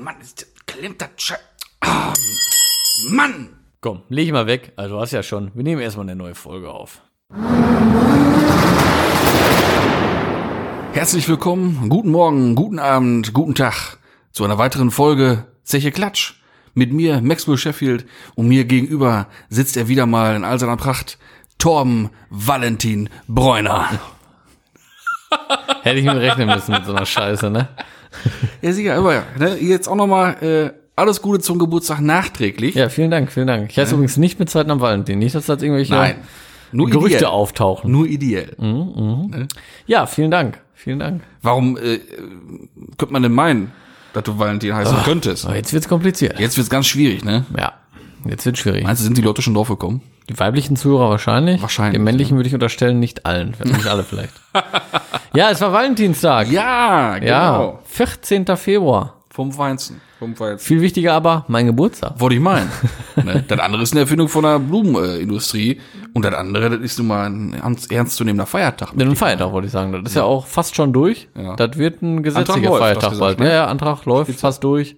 Mann, ist, klemmt das Schei Ah, Mann! Komm, leg ich mal weg. Also du hast ja schon. Wir nehmen erstmal eine neue Folge auf. Herzlich willkommen, guten Morgen, guten Abend, guten Tag zu einer weiteren Folge Zeche Klatsch. Mit mir, Maxwell Sheffield, und mir gegenüber sitzt er wieder mal in all seiner Pracht, Torben Valentin Bräuner. Hätte ich mir rechnen müssen mit so einer Scheiße, ne? Ja, sicher, aber ne, jetzt auch nochmal äh, alles Gute zum Geburtstag nachträglich. Ja, vielen Dank, vielen Dank. Ich heiße übrigens nicht mit Zeiten am Valentin. Nicht, dass da irgendwelche Nein, nur Gerüchte ideell. auftauchen. Nur ideell. Ja, vielen Dank. Vielen Dank. Warum äh, könnte man denn meinen, dass du Valentin heißen könntest? Aber jetzt wird's kompliziert. Jetzt wird's ganz schwierig, ne? Ja, jetzt wird's schwierig. Meinst du, sind die Leute schon drauf gekommen? Die weiblichen Zuhörer wahrscheinlich. Wahrscheinlich, Den männlichen würde ich unterstellen, nicht allen. Nicht alle vielleicht. ja, es war Valentinstag. Ja, genau. Ja, 14. Februar. Vom Weinzen. Vom Weinzen. Viel wichtiger aber, mein Geburtstag. Wollte ich meinen. ne? Das andere ist eine Erfindung von der Blumenindustrie. Und das andere, das ist nun mal ein ernst, ernstzunehmender Feiertag. Den Feiertag wollte ich sagen. Das ist ja, auch fast schon durch. Ja. Das wird ein gesetzlicher Feiertag bald. ne? Ja, ja, Antrag läuft fast durch.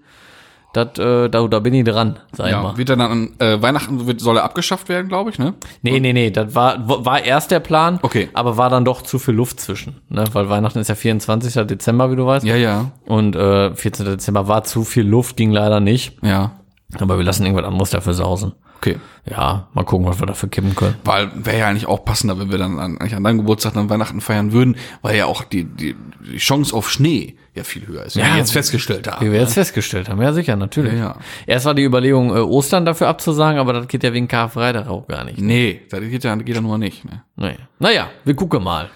Das, äh, da, da bin ich dran, sag ich Ja, mal. wird dann an äh, Weihnachten wird, soll er abgeschafft werden, glaube ich, ne? Nee, nee, nee, das war, war erst der Plan, Okay. aber war dann doch zu viel Luft zwischen. Ne? Weil Weihnachten ist ja 24. Dezember, wie du weißt. Ja, ja, Und äh, 14. Dezember war zu viel Luft, ging leider nicht. ja. Aber wir lassen irgendwas anderes dafür sausen. Okay. Ja, mal gucken, was wir dafür kippen können. Weil wäre ja eigentlich auch passender, wenn wir dann an, eigentlich an deinem Geburtstag dann Weihnachten feiern würden, weil ja auch die, die, die Chance auf Schnee ja viel höher ist. wie Ja, wir jetzt festgestellt haben. Wie wir jetzt festgestellt haben, ja sicher, natürlich. Ja, ja. Erst war die Überlegung, äh, Ostern dafür abzusagen, aber das geht ja wegen Karfreitag auch gar nicht. Nee, das geht ja, geht ja nur nicht. Ne? Nee. Naja, wir gucken mal.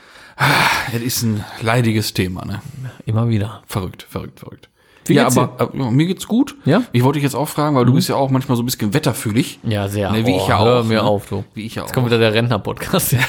Das ist ein leidiges Thema, ne? Immer wieder. Verrückt, verrückt, verrückt. Wie ja, aber äh, ja, mir geht's gut. Ja? Mhm. Ich wollte dich jetzt auch fragen, weil du bist ja auch manchmal so ein bisschen wetterfühlig. Ja, sehr. Ne, wie ich ja Hör auch, mir ne? auf, du. Wie ich ja Jetzt auch. kommt wieder der Rentner-Podcast.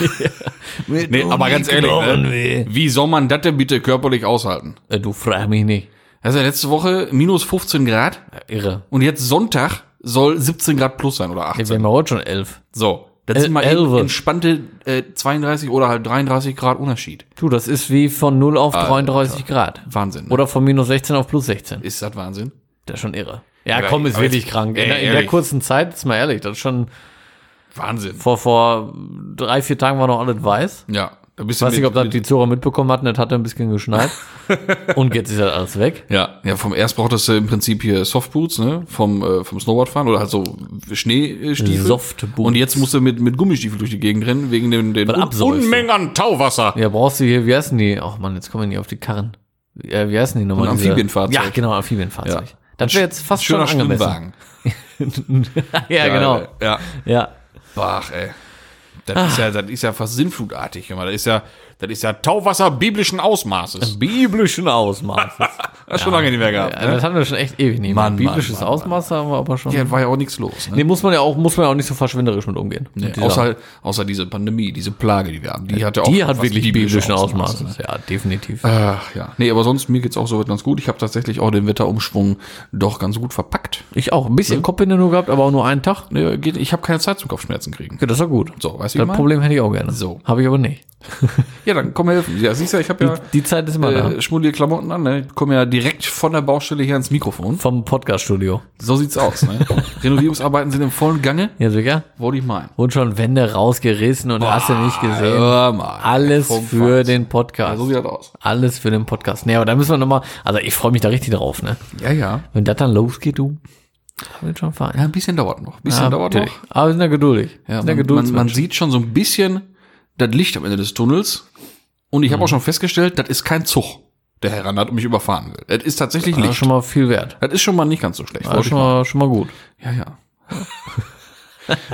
Nee, aber ganz ehrlich, ne? wie soll man das denn bitte körperlich aushalten? Äh, Du frag mich nicht. Also letzte Woche minus 15 Grad Irre. und jetzt Sonntag soll 17 Grad plus sein oder 18. Wir haben ja heute schon elf. So, das sind mal elf. eben entspannte äh, 32 oder halt 33 Grad Unterschied. Du, das ist wie von 0 auf 33 Grad. Wahnsinn. Ne? Oder von minus 16 auf plus 16. ist das Wahnsinn? Das ist schon irre. Ja, Aber- komm, ist aber wirklich jetzt- krank. In, Ey, der- in der ehrlich. kurzen Zeit, ist mal ehrlich, das ist schon Wahnsinn. vor, vor drei, vier Tagen war noch alles weiß. Ja, Ich weiß nicht, ob das die Zuhörer mitbekommen hatten, das hatte ein bisschen geschneit. Und jetzt ist das alles weg. Ja, ja, vom erst brauchtest du im Prinzip hier Softboots, ne, vom äh, vom Snowboardfahren oder halt so Schneestiefel. Softboots. Und jetzt musst du mit mit Gummistiefel durch die Gegend rennen wegen den, den absäuft. Unmengen an Tauwasser. Ja, brauchst du hier, wie heißen die? Ach man, jetzt kommen wir nicht auf die Karren. Ja, wie heißen die nochmal? Ein Amphibienfahrzeug. Ja, genau, Amphibienfahrzeug. Ja. Das wäre jetzt fast Schöner schon angemessen. Schwimmwagen. ja, genau. Ja. Ja. Bach, ey. Das ist ja, das ist ja fast sinnflutartig, immer. Das ist ja, das ist ja Tauwasser biblischen Ausmaßes. Biblischen Ausmaßes. Das schon lange nicht mehr gehabt. ja, das haben wir schon echt ewig nicht mehr. Biblisches Mann, Mann, Ausmaß haben wir aber schon. Ja, war ja auch nichts los. Ne? Nee, muss man ja auch, muss man ja auch nicht so verschwenderisch mit umgehen. Nee, Mit außer, außer diese Pandemie, diese Plage, die wir haben. Die hat ja auch die hat wirklich biblische biblischen Ausmaße, Ausmaßes. Ja, definitiv. Ach ja. Nee, aber sonst, mir geht's auch soweit ganz gut. Ich habe tatsächlich auch den Wetterumschwung doch ganz gut verpackt. Ich auch. Ein bisschen Kopfhinde nur gehabt, aber auch nur einen Tag. Nee, geht, ich habe keine Zeit zum Kopfschmerzen kriegen. Okay, das ist ja gut. So, weißt du, Das? Problem hätte ich auch gerne. So. Habe ich aber nicht. Ja, dann komm helfen. Ja, siehst du, ich habe ja Die Zeit ist immer da. äh, schmuddelige Klamotten an. Ne? Ich komme ja direkt von der Baustelle hier ans Mikrofon. Vom Podcast-Studio. So sieht's aus. Ne? Renovierungsarbeiten sind im vollen Gange. Ja, sicher. Wollte ich meinen. Und schon Wände rausgerissen und hast du nicht gesehen. Hör mal. Alles für Feinsten. den Podcast. So sieht das aus. Alles für den Podcast. Nee, aber da müssen wir nochmal, also ich freue mich da richtig drauf, ne? Ja, ja. Wenn das dann losgeht, du, wird schon fein. Ja, ein bisschen dauert noch. Ein bisschen Ja, dauert natürlich. noch. Aber wir sind ja geduldig. Ja, sind ja man, man, man sieht schon so ein bisschen das Licht am Ende des Tunnels. Und ich habe auch schon festgestellt, das ist kein Zug, der heran hat und mich überfahren will. Das ist tatsächlich Das ist Licht. schon mal viel wert. Das ist schon mal nicht ganz so schlecht. Das ist wollte ich schon mal, schon mal gut. Ja, ja.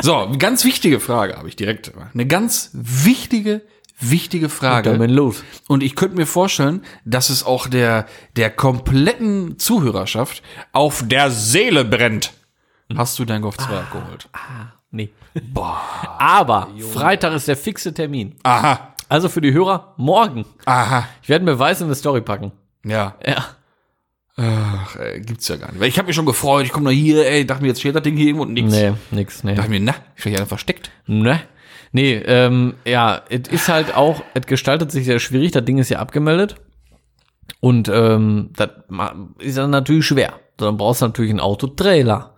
so, eine ganz wichtige Frage habe ich direkt. Eine ganz wichtige, wichtige Frage. Damit los. Und ich könnte mir vorstellen, dass es auch der, der kompletten Zuhörerschaft auf der Seele brennt. Hast du dein Golf 2 abgeholt? Nee. Boah. Aber Freitag ist der fixe Termin. Aha, Also für die Hörer, morgen. aha, Ich werde mir weiß in eine Story packen. ja. Ja. Ach, ey, gibt's ja gar nicht. Weil ich habe mich schon gefreut, ich komme noch hier, ey, dachte mir, jetzt steht das Ding hier irgendwo und nix. Nee, nix, nee. Dachte mir, na, ich werde ja versteckt. Ne? Nee, ähm, ja, es ist halt auch, es gestaltet sich sehr schwierig, das Ding ist ja abgemeldet. Und ähm, das ist dann natürlich schwer. Dann brauchst du natürlich einen Autotrailer,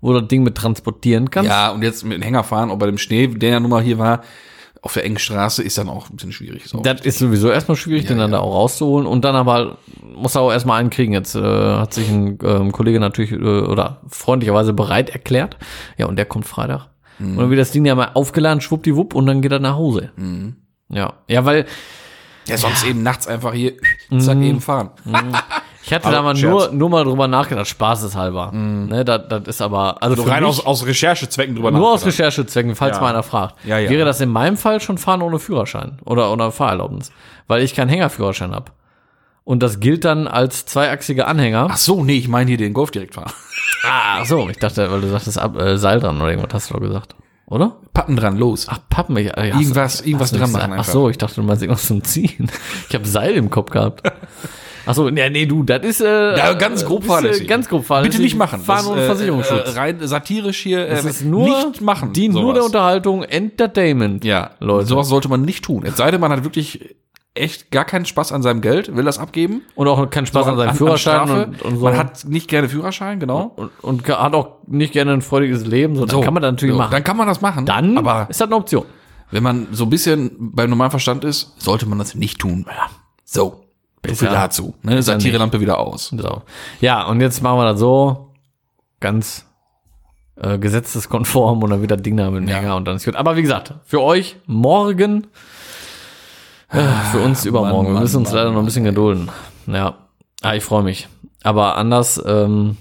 wo du das Ding mit transportieren kannst. Ja, und jetzt mit dem Hänger fahren, auch bei dem Schnee, der ja nun mal hier war, auf der engen Straße, ist dann auch ein bisschen schwierig. So. Das ist sowieso erstmal schwierig, den dann da auch rauszuholen. Und dann aber muss er auch erstmal einen kriegen. Jetzt äh, hat sich ein ähm, Kollege natürlich äh, oder freundlicherweise bereit erklärt. Ja, und der kommt Freitag. Und dann wird das Ding ja mal aufgeladen, schwuppdiwupp, und dann geht er nach Hause. Ja. Ja, weil ja, sonst eben nachts einfach hier, zack, eben fahren. ich hatte Aber da mal Scherz. nur, nur mal drüber nachgedacht, spaßeshalber. Ne, das, das ist aber, also für Rein mich, aus, aus Recherchezwecken drüber nur aus nachgedacht. Recherchezwecken, falls Ja. mal einer fragt. Ja, ja. Wäre das in meinem Fall schon Fahren ohne Führerschein oder, oder Fahrerlaubnis? Weil ich keinen Hängerführerschein habe. Und das gilt dann als zweiachsiger Anhänger. Ach so, nee, ich meine hier den Golf direkt fahren. Ach so, ich dachte, weil du sagtest ab, äh, Seil dran oder irgendwas hast du doch gesagt. Oder? Pappen dran, los. Ach, Pappen. Ich, Irgendwas- irgendwas dran machen Ach einfach. so, ich dachte, du meinst irgendwas zum Ziehen. Ich habe Seil im Kopf gehabt. Ach so, nee, nee, du, das ist äh, Ja, ganz grob das ist, äh, fahrlässig. Ganz grob fahrlässig. Bitte nicht machen. Fahren Das, ohne äh, Versicherungsschutz. Äh, rein satirisch hier. das äh, ist nur, nicht machen. dient nur der sowas. Unterhaltung, Entertainment. Ja, Leute. Sowas sollte man nicht tun. Es sei denn, man hat wirklich echt gar keinen Spaß an seinem Geld, will das abgeben. Und auch keinen Spaß an seinem Führerschein Strafe. und, und so. Man hat nicht gerne Führerschein, genau. und, und hat auch nicht gerne ein freudiges Leben, so, dann kann man das natürlich so, machen. Dann kann man das machen. Dann aber ist das eine Option. wenn man so ein bisschen beim normalen Verstand ist, sollte man das nicht tun. So. So viel dazu. Ne? Satirelampe wieder aus. So. Ja, und jetzt machen wir das so ganz äh, gesetzeskonform und dann wieder Ding da mit Ja. Hänger und dann ist gut. Aber wie gesagt, für euch morgen, äh, für uns übermorgen. Mann, wir müssen uns Mann, leider noch ein bisschen gedulden. Ja, ah, ich freue mich. Aber anders ähm,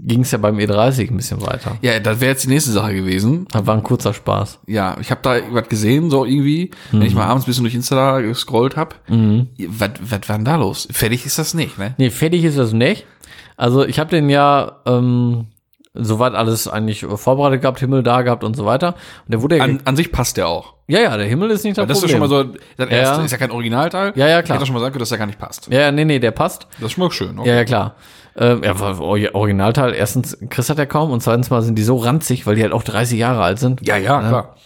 ging es ja beim E30 ein bisschen weiter. Ja, das wäre jetzt die nächste Sache gewesen. Das war ein kurzer Spaß. Ja, ich habe da was gesehen, so irgendwie, wenn ich mal abends ein bisschen durch Insta gescrollt hab. Was, was war denn da los? Fertig ist das nicht, ne? Nee, fertig ist das nicht. Also ich habe den ja ähm, soweit alles eigentlich vorbereitet gehabt, Himmel da gehabt und so weiter. Und der wurde ja, An, sich passt der auch. ja, ja, der Himmel ist nicht das Das ist Problem. schon mal so, das erste Ja. ist ja kein Originalteil. Ja, ja, Ich klar. hätte schon mal sagen können, dass der gar nicht passt. Ja, ja, nee, nee, der passt. Das ist schon mal schön. Okay. Ja, ja, klar. Ähm, ja, Originalteil, erstens, Chris hat er kaum und zweitens mal sind die so ranzig, weil die halt auch 30 Jahre alt sind. ja, ja, klar.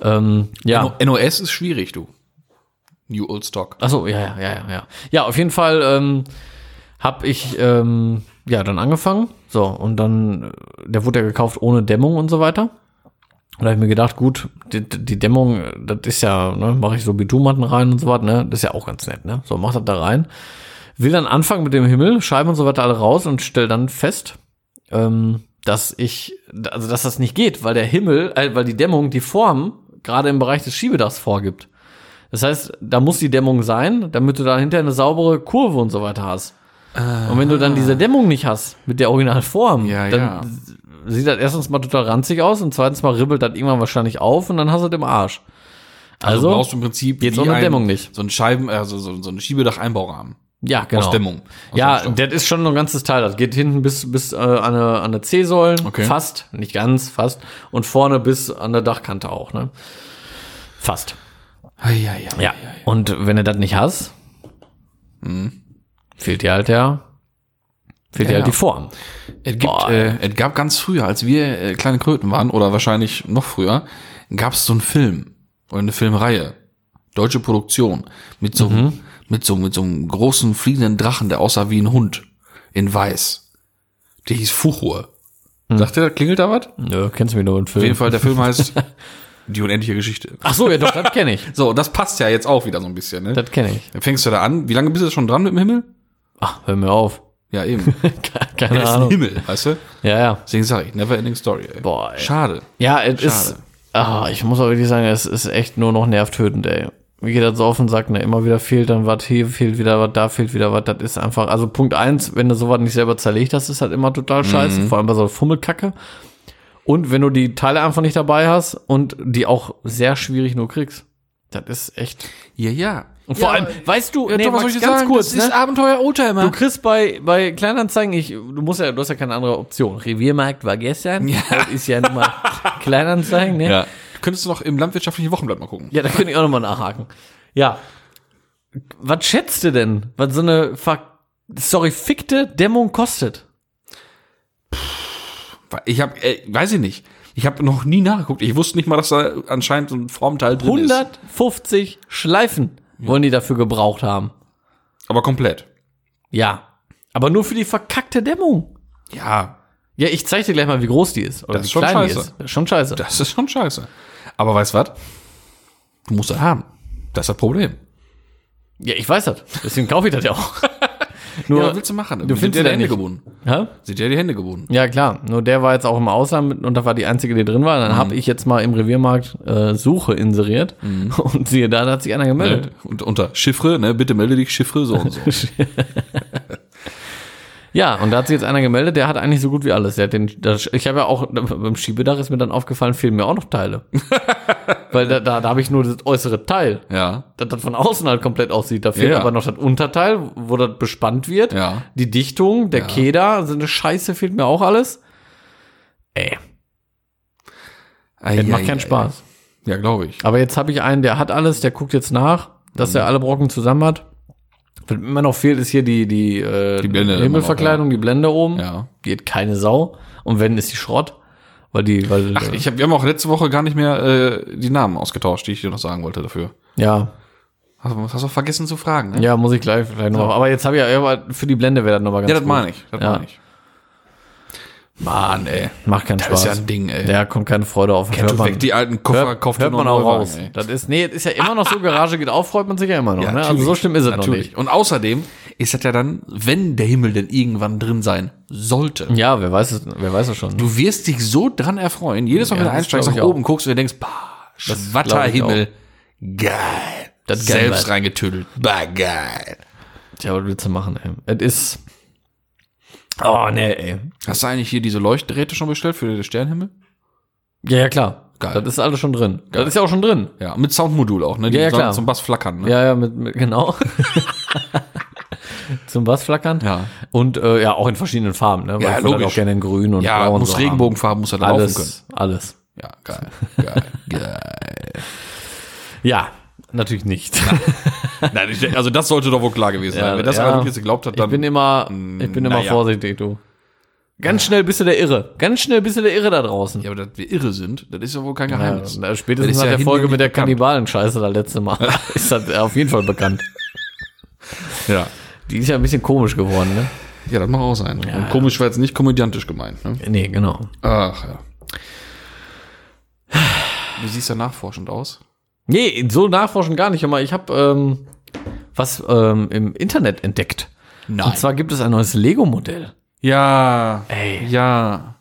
Ähm, ja. NOS ist schwierig, du. New Old Stock. Ach so, ja, ja, ja, ja, ja. Ja, auf jeden Fall ähm, habe ich ähm, ja dann angefangen. So, und dann, äh, der wurde ja gekauft ohne Dämmung und so weiter. Und da habe ich mir gedacht, gut, die, die Dämmung, äh, das ist ja, ne, mache ich so Bitumatten rein und so weiter, ne? Das ist ja auch ganz nett, ne? So, mach das da rein. Will dann anfangen mit dem Himmel, Scheiben und so weiter alle raus und stell dann fest, ähm, dass ich, also dass das nicht geht, weil der Himmel, äh, weil die Dämmung die Form gerade im Bereich des Schiebedachs vorgibt. Das heißt, da muss die Dämmung sein, damit du da hinterher eine saubere Kurve und so weiter hast. Und wenn du dann diese Dämmung nicht hast, mit der Originalform, Ja, dann ja. sieht das erstens mal total ranzig aus und zweitens mal ribbelt das irgendwann wahrscheinlich auf und dann hast du das im Arsch. Also, Also, du brauchst im Prinzip geht's wie ohne ein- Dämmung nicht. So ein Scheiben, also so, so ein Schiebedach-Einbaurahmen. Ja, genau. Aus Dämmung. Aus Ja, das ist schon ein ganzes Teil. Das geht hinten bis, bis äh, an eine, an eine C-Säulen, Okay. fast, nicht ganz, fast. Und vorne bis an der Dachkante auch, ne? Fast. ja, ja, ja. Ja. Und wenn du das nicht hast, fehlt dir halt der, fehlt dir Ja, halt ja. die Form. Es, gibt, äh, es gab ganz früher, als wir äh, kleine Kröten waren, oder wahrscheinlich noch früher, gab es so einen Film oder eine Filmreihe, deutsche Produktion, mit so, Mhm. Mit so, mit so einem großen fliegenden Drachen, der aussah wie ein Hund, in weiß. Der hieß Fuchur. Mhm. Sagt ihr, klingelt da was? Nö, kennst du mich nur im Film. Auf jeden Fall, der Film heißt Die unendliche Geschichte. Ach so, ja, doch, das kenne ich. So, das passt ja jetzt auch wieder so ein bisschen, ne? Das kenne ich. Dann fängst du da an. Wie lange bist du schon dran mit dem Himmel? Ach, hör mir auf. Ja, eben. Keine Der ist ein Ahnung. Himmel, weißt du? Ja, ja. Deswegen sag ich, never ending story, ey. Boah, ey. Schade. Ja, es ist. Ah, ich muss auch wirklich sagen, es ist echt nur noch nervtötend, ey. Wie geht das so auf den Sack, ne? Immer wieder fehlt dann was, hier fehlt wieder was, da fehlt wieder was. Das ist einfach, also Punkt eins, wenn du sowas nicht selber zerlegt hast, ist halt immer total scheiße. Vor allem bei so einer Fummelkacke. Und wenn du die Teile einfach nicht dabei hast und die auch sehr schwierig nur kriegst. Das ist echt. Ja, ja. Und vor Ja, allem, weißt du, Ja, nee, soll Max, ganz sagen? kurz, das ist ne? Abenteuer Oldtimer. Du kriegst bei, bei Kleinanzeigen, ich, du musst ja, du hast ja keine andere Option. Reviermarkt war gestern. Ja. Das ist ja nun mal Kleinanzeigen, ne? ja. Könntest du noch im landwirtschaftlichen Wochenblatt mal gucken. Ja, da könnte ich auch nochmal nachhaken. Ja. Was schätzt du denn, was so eine ver sorry, fickte Dämmung kostet? Ich habe, äh, weiß ich nicht. Ich habe noch nie nachgeguckt. Ich wusste nicht mal, dass da anscheinend so ein Formteil drin ist. 150 Schleifen wollen die dafür gebraucht haben. Aber komplett. Ja. Aber nur für die verkackte Dämmung. Ja, Ja, ich zeig dir gleich mal, wie groß die ist. Oder Das ist schon scheiße. ist. Das ist schon scheiße. das ist schon scheiße. Aber weißt du was? Du musst das haben. Das ist das Problem. Ja, ich weiß das. Deswegen kaufe ich das ja auch. Nur, ja, was willst du machen? du Sind findest dir die ja Hände nicht. gebunden. Hä? Sind dir die Hände gebunden. Ja, klar. Nur der war jetzt auch im Ausland mit- und da war die einzige, die drin war. Dann habe ich jetzt mal im Reviermarkt äh, Suche inseriert und siehe da, da hat sich einer gemeldet. Ne? Und unter Chiffre, ne, bitte melde dich, Chiffre, so und so. Ja, und da hat sich jetzt einer gemeldet, der hat eigentlich so gut wie alles. Der hat den, das, ich habe ja auch, beim Schiebedach ist mir dann aufgefallen, fehlen mir auch noch Teile. Weil da, da, da habe ich nur das äußere Teil, ja. das, das von außen halt komplett aussieht. Da fehlt Ja. aber noch das Unterteil, wo das bespannt wird. Ja. Die Dichtung, der Keder, so eine Scheiße fehlt mir auch alles. Ey, das macht keinen Spaß. Ja, glaube ich. Aber jetzt habe ich einen, der hat alles, der guckt jetzt nach, dass Mhm. er alle Brocken zusammen hat. Was mir immer noch fehlt, ist hier die, die, äh, Die Blende Himmelverkleidung, die Blende oben. Ja. Die hat keine Sau. Und wenn, ist die Schrott. Weil die, weil, Ach, ich hab, wir haben auch letzte Woche gar nicht mehr äh, die Namen ausgetauscht, die ich dir noch sagen wollte dafür. ja, Hast du hast du vergessen zu fragen, ne? ja, muss ich gleich, gleich noch. Aber jetzt habe ich ja, ja, für die Blende wäre das nochmal ganz Ja, das meine ich. Das Ja. meine ich. Mann, ey. Macht keinen Das Spaß. ist ja ein Ding, ey. Ja, kommt keine Freude auf. Kennt weg die alten Koffer, hört, kauft hört man noch auch raus. Wagen. Das ist, nee, das ist ja immer noch so, Garage geht auf, freut man sich ja immer noch. Ja, ne? Also so schlimm ist es noch Natürlich. nicht. Und außerdem ist das ja dann, wenn der Himmel denn irgendwann drin sein sollte. Ja, wer weiß es, wer weiß es schon. Du wirst dich so dran erfreuen. Jedes Mal, Ja, wenn du das einsteigst, nach oben guckst und dir denkst, bah, Schwatterhimmel. Geil. Das Selbst reingetüdelt. Bah, geil. Tja, was willst du machen, ey? Es ist. Oh, nee, ey. Hast du eigentlich hier diese Leuchtgeräte schon bestellt für den Sternenhimmel? Ja, ja, klar. Geil. Das ist alles schon drin. Das ist ja auch schon drin. Ja, mit Soundmodul auch, ne? Die Ja, ja, klar. Zum Bass flackern, ne? Ja, ja, mit, mit genau. Zum Bass flackern. Ja. Und äh, ja, auch in verschiedenen Farben, ne? Weil Ja, ich würde logisch. auch gerne in grün und Ja, blau und muss so Regenbogenfarben, muss er haben. laufen können. Alles, alles. Ja, geil. Geil. geil. Ja, natürlich nicht. Nein, ich, also das sollte doch wohl klar gewesen Ja, sein. Wenn das ja. wirklich geglaubt hat, Ich dann. bin immer, ich bin immer naja. vorsichtig, du. Ganz schnell bist du der Irre. Ganz schnell bist du der Irre da draußen. ja, aber dass wir irre sind, das ist ja wohl kein Ja, Geheimnis. Das spätestens ist nach ja der Folge mit der. Kannibalen-Scheiße da letzte Mal ist das auf jeden Fall bekannt. Ja. Die ist ja ein bisschen komisch geworden, ne? Ja, das mag auch sein. Und komisch war jetzt nicht komödiantisch gemeint, ne? Nee, genau. Ach ja. Wie siehst du nachforschend aus? Nee, so nachforschen gar nicht. Aber ich habe ähm, was ähm, im Internet entdeckt. Nein. Und zwar gibt es ein neues Lego-Modell. Ja. Ey. Ja.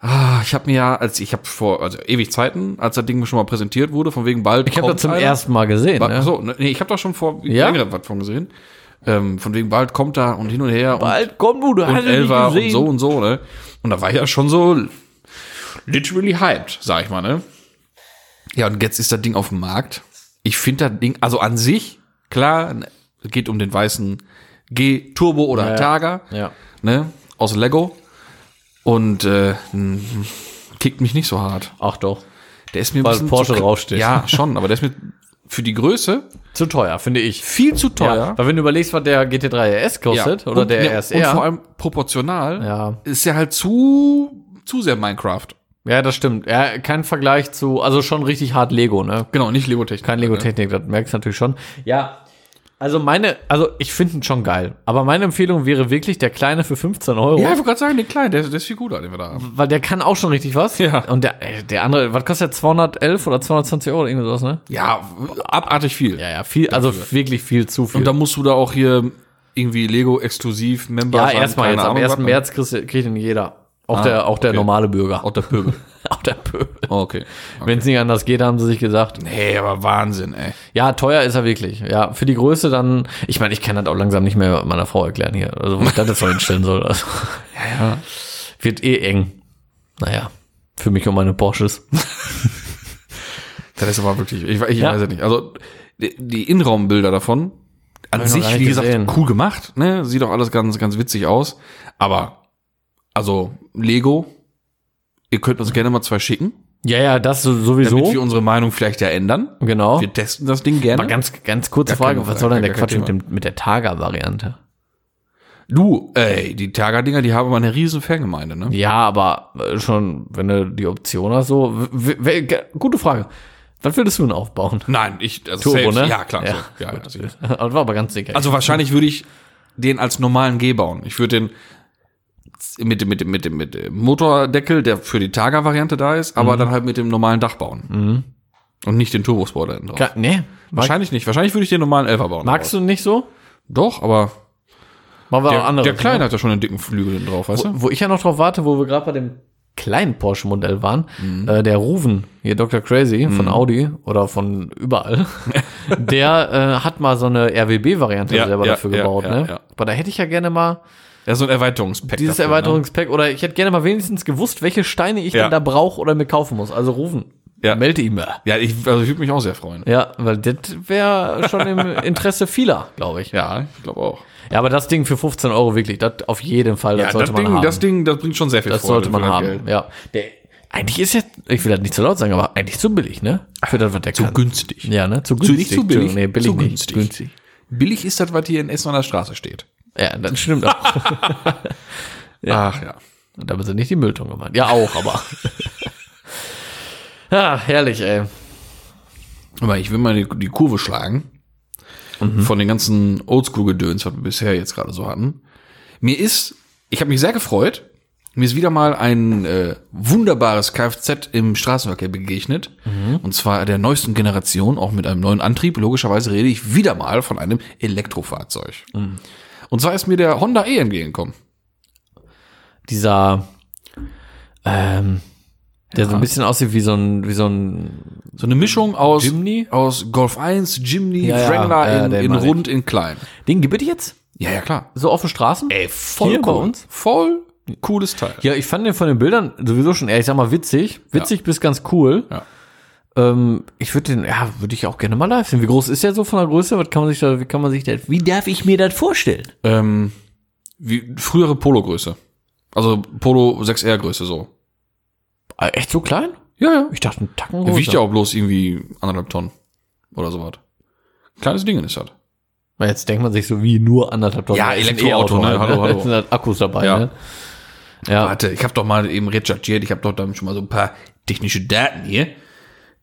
Ah, ich habe mir ja, als ich habe vor also ewig Zeiten, als das Ding schon mal präsentiert wurde, von wegen bald Ich habe das zum einer. ersten Mal gesehen. Ba- Ne? So, ne, nee, ich habe da schon vor Ja? längere was von gesehen. Ähm, von wegen bald kommt da und hin und her Bald komm du, du und, und hast nicht Elva und so und so, ne? Und da war ich ja schon so literally hyped, sag ich mal, ne? Ja, und jetzt ist das Ding auf dem Markt. Ich finde das Ding, also an sich, klar, ne, es geht um den weißen G Turbo oder Ja. Targa, Ja. ne? Aus Lego. Und äh, kickt mich nicht so hart. Ach doch. Der ist mir ein Weil bisschen Porsche draufsteht. Ja, schon, aber der ist mir für die Größe Zu teuer, finde ich. viel zu teuer. Ja. Weil wenn du überlegst, was der GT3 RS kostet oder und, der ja, RSR. Und vor allem proportional Ja. ist ja halt zu, zu sehr Minecraft. Ja, das stimmt. Ja, kein Vergleich zu, also schon richtig hart Lego, ne? Genau, nicht Lego-Technik. Kein Lego-Technik, das merkst du natürlich schon. Ja, also meine, also ich finde ihn schon geil. Aber meine Empfehlung wäre wirklich der kleine für 15 Euro. Ja, ich wollte gerade sagen, den kleinen, der, der ist viel guter, den wir da haben. Weil der kann auch schon richtig was. Ja. Und der, äh, der andere, was kostet der? 211 oder 220 Euro, irgendwie sowas, ne? Ja, abartig viel. Ja, ja, viel, also wirklich viel zu viel. Und dann musst du da auch hier irgendwie Lego-exklusiv Member ja, erstmal jetzt, am Ahnung 1. was, ne? März kriegt ihn jeder. Auch Ah, der, auch der okay. normale Bürger. Auch der Pöbel. auch der Pöbel. Oh, okay. Wenn es nicht anders geht, haben sie sich gesagt. Nee, aber Wahnsinn, ey. Ja, teuer ist er wirklich. Ja, für die Größe dann, ich meine, ich kann das auch langsam nicht mehr meiner Frau erklären hier. Also, wo ich das jetzt noch hinstellen soll. Also, Ja, ja. wird eh eng. Naja, für mich und meine Porsches. Das ist aber wirklich, ich, ich Ja. weiß es nicht. Also, die, die Innenraumbilder davon, an sich, wie gesagt, gesehen. cool gemacht, ne? Sieht auch alles ganz, ganz witzig aus. Aber, also, Lego, ihr könnt uns gerne mal zwei schicken, Ja, ja, das so- sowieso. damit wir unsere Meinung vielleicht ja ändern. genau. Wir testen das Ding gerne. Aber ganz, ganz kurze Gar Frage, was soll denn der Quatsch mit, dem, mit der Targa-Variante? Du, ey, die Targa-Dinger, die haben aber eine riesen Fangemeinde, ne? Ja, aber äh, schon, wenn du die Option hast, so, gute Frage. Was würdest du denn aufbauen? Nein, ich, also Turbo, safe. ne? Ja, klar. Ja, so. ja, ja, war aber ganz sicher. Also wahrscheinlich würde ich den als normalen G bauen. Ich würde den mit dem, mit dem, mit dem, mit dem Motordeckel, der für die Targa-Variante da ist, aber dann halt mit dem normalen Dach bauen. Und nicht den Turbosport da hinten drauf. Ka- Nee. Wahrscheinlich nicht. Wahrscheinlich würde ich den normalen Elfer bauen. Magst du nicht so? Doch, aber Machen wir auch der, andere. der Kleine hat ja schon einen dicken Flügel hinten drauf, weißt du? Wo ich ja noch drauf warte, wo wir gerade bei dem kleinen Porsche-Modell waren, Mhm. äh, der Ruven, hier Dr. Crazy von Audi oder von überall, der äh, hat mal so eine RWB-Variante Ja, selber ja, dafür ja, gebaut. ne? Aber da hätte ich ja gerne mal Ja, so ein Erweiterungspack. dieses dafür, ne? Erweiterungspack oder ich hätte gerne mal wenigstens gewusst, welche Steine ich Ja. denn da brauche oder mir kaufen muss. Also Ruven, Ja. melde ihn mir. Ne? Ja, ich, also ich würde mich auch sehr freuen. Ja, weil das wäre schon im Interesse vieler, glaube ich. Ja, ich glaube auch. Ja, aber das Ding für 15 Euro wirklich, das auf jeden Fall, das Ja, sollte das man Ding, haben. das Ding, das bringt schon sehr viel Das Freude sollte man haben. Geld. Ja. Der, eigentlich ist ja, ich will das nicht zu laut sagen, aber eigentlich zu billig, ne? Für das, was der Zu kann. günstig. Ja, ne? Zu Zu günstig. nicht zu billig, Nee, billig zu günstig. günstig. Billig ist das, was hier in Essen an der Straße steht. Ja, das stimmt auch. Ach ja. Und damit sind nicht die Mülltonnen gemeint. Ja, auch, aber. ja, herrlich, ey. Aber ich will mal die, die Kurve schlagen von den ganzen Oldschool-Gedöns, was wir bisher jetzt gerade so hatten. Mir ist, ich habe mich sehr gefreut, mir ist wieder mal ein äh, wunderbares Kfz im Straßenverkehr begegnet. Und zwar der neuesten Generation, auch mit einem neuen Antrieb. Logischerweise rede ich wieder mal von einem Elektrofahrzeug. Und zwar ist mir der Honda E entgegengekommen. Dieser, ähm, der so ein bisschen aussieht wie so ein, wie so ein, So eine Mischung aus, Jimny? aus Golf 1, Jimny, Ja, ja, Wrangler ja, in, in rund, in klein. den gibt es jetzt? Ja, ja, klar. So auf den Straßen? Ey, voll Hier cool. bei uns? Voll cooles Teil. Ja, ich fand den von den Bildern sowieso schon, eher, ich sag mal, witzig. Witzig bis ganz cool. Ja. Ähm, ich würde den, ja, würde ich auch gerne mal live sehen. Wie groß ist der so von der Größe? Was kann man sich da, wie kann man sich das, wie darf ich mir das vorstellen? Ähm, wie frühere Polo-Größe. Also Polo 6R Größe so. Ah, Echt so klein? Ja, ja. Ich dachte, ein Tacken Der wiegt ja auch bloß irgendwie anderthalb Tonnen. Oder sowas. Kleines Ding ist das. Weil Jetzt denkt man sich so wie nur anderthalb Tonnen. Ja, Elektroauto, ne? halt, Hallo, hallo. Da sind halt Akkus dabei, Ja. ne? Ja. Warte, ich habe doch mal eben recherchiert, ich habe doch dann schon mal so ein paar technische Daten hier.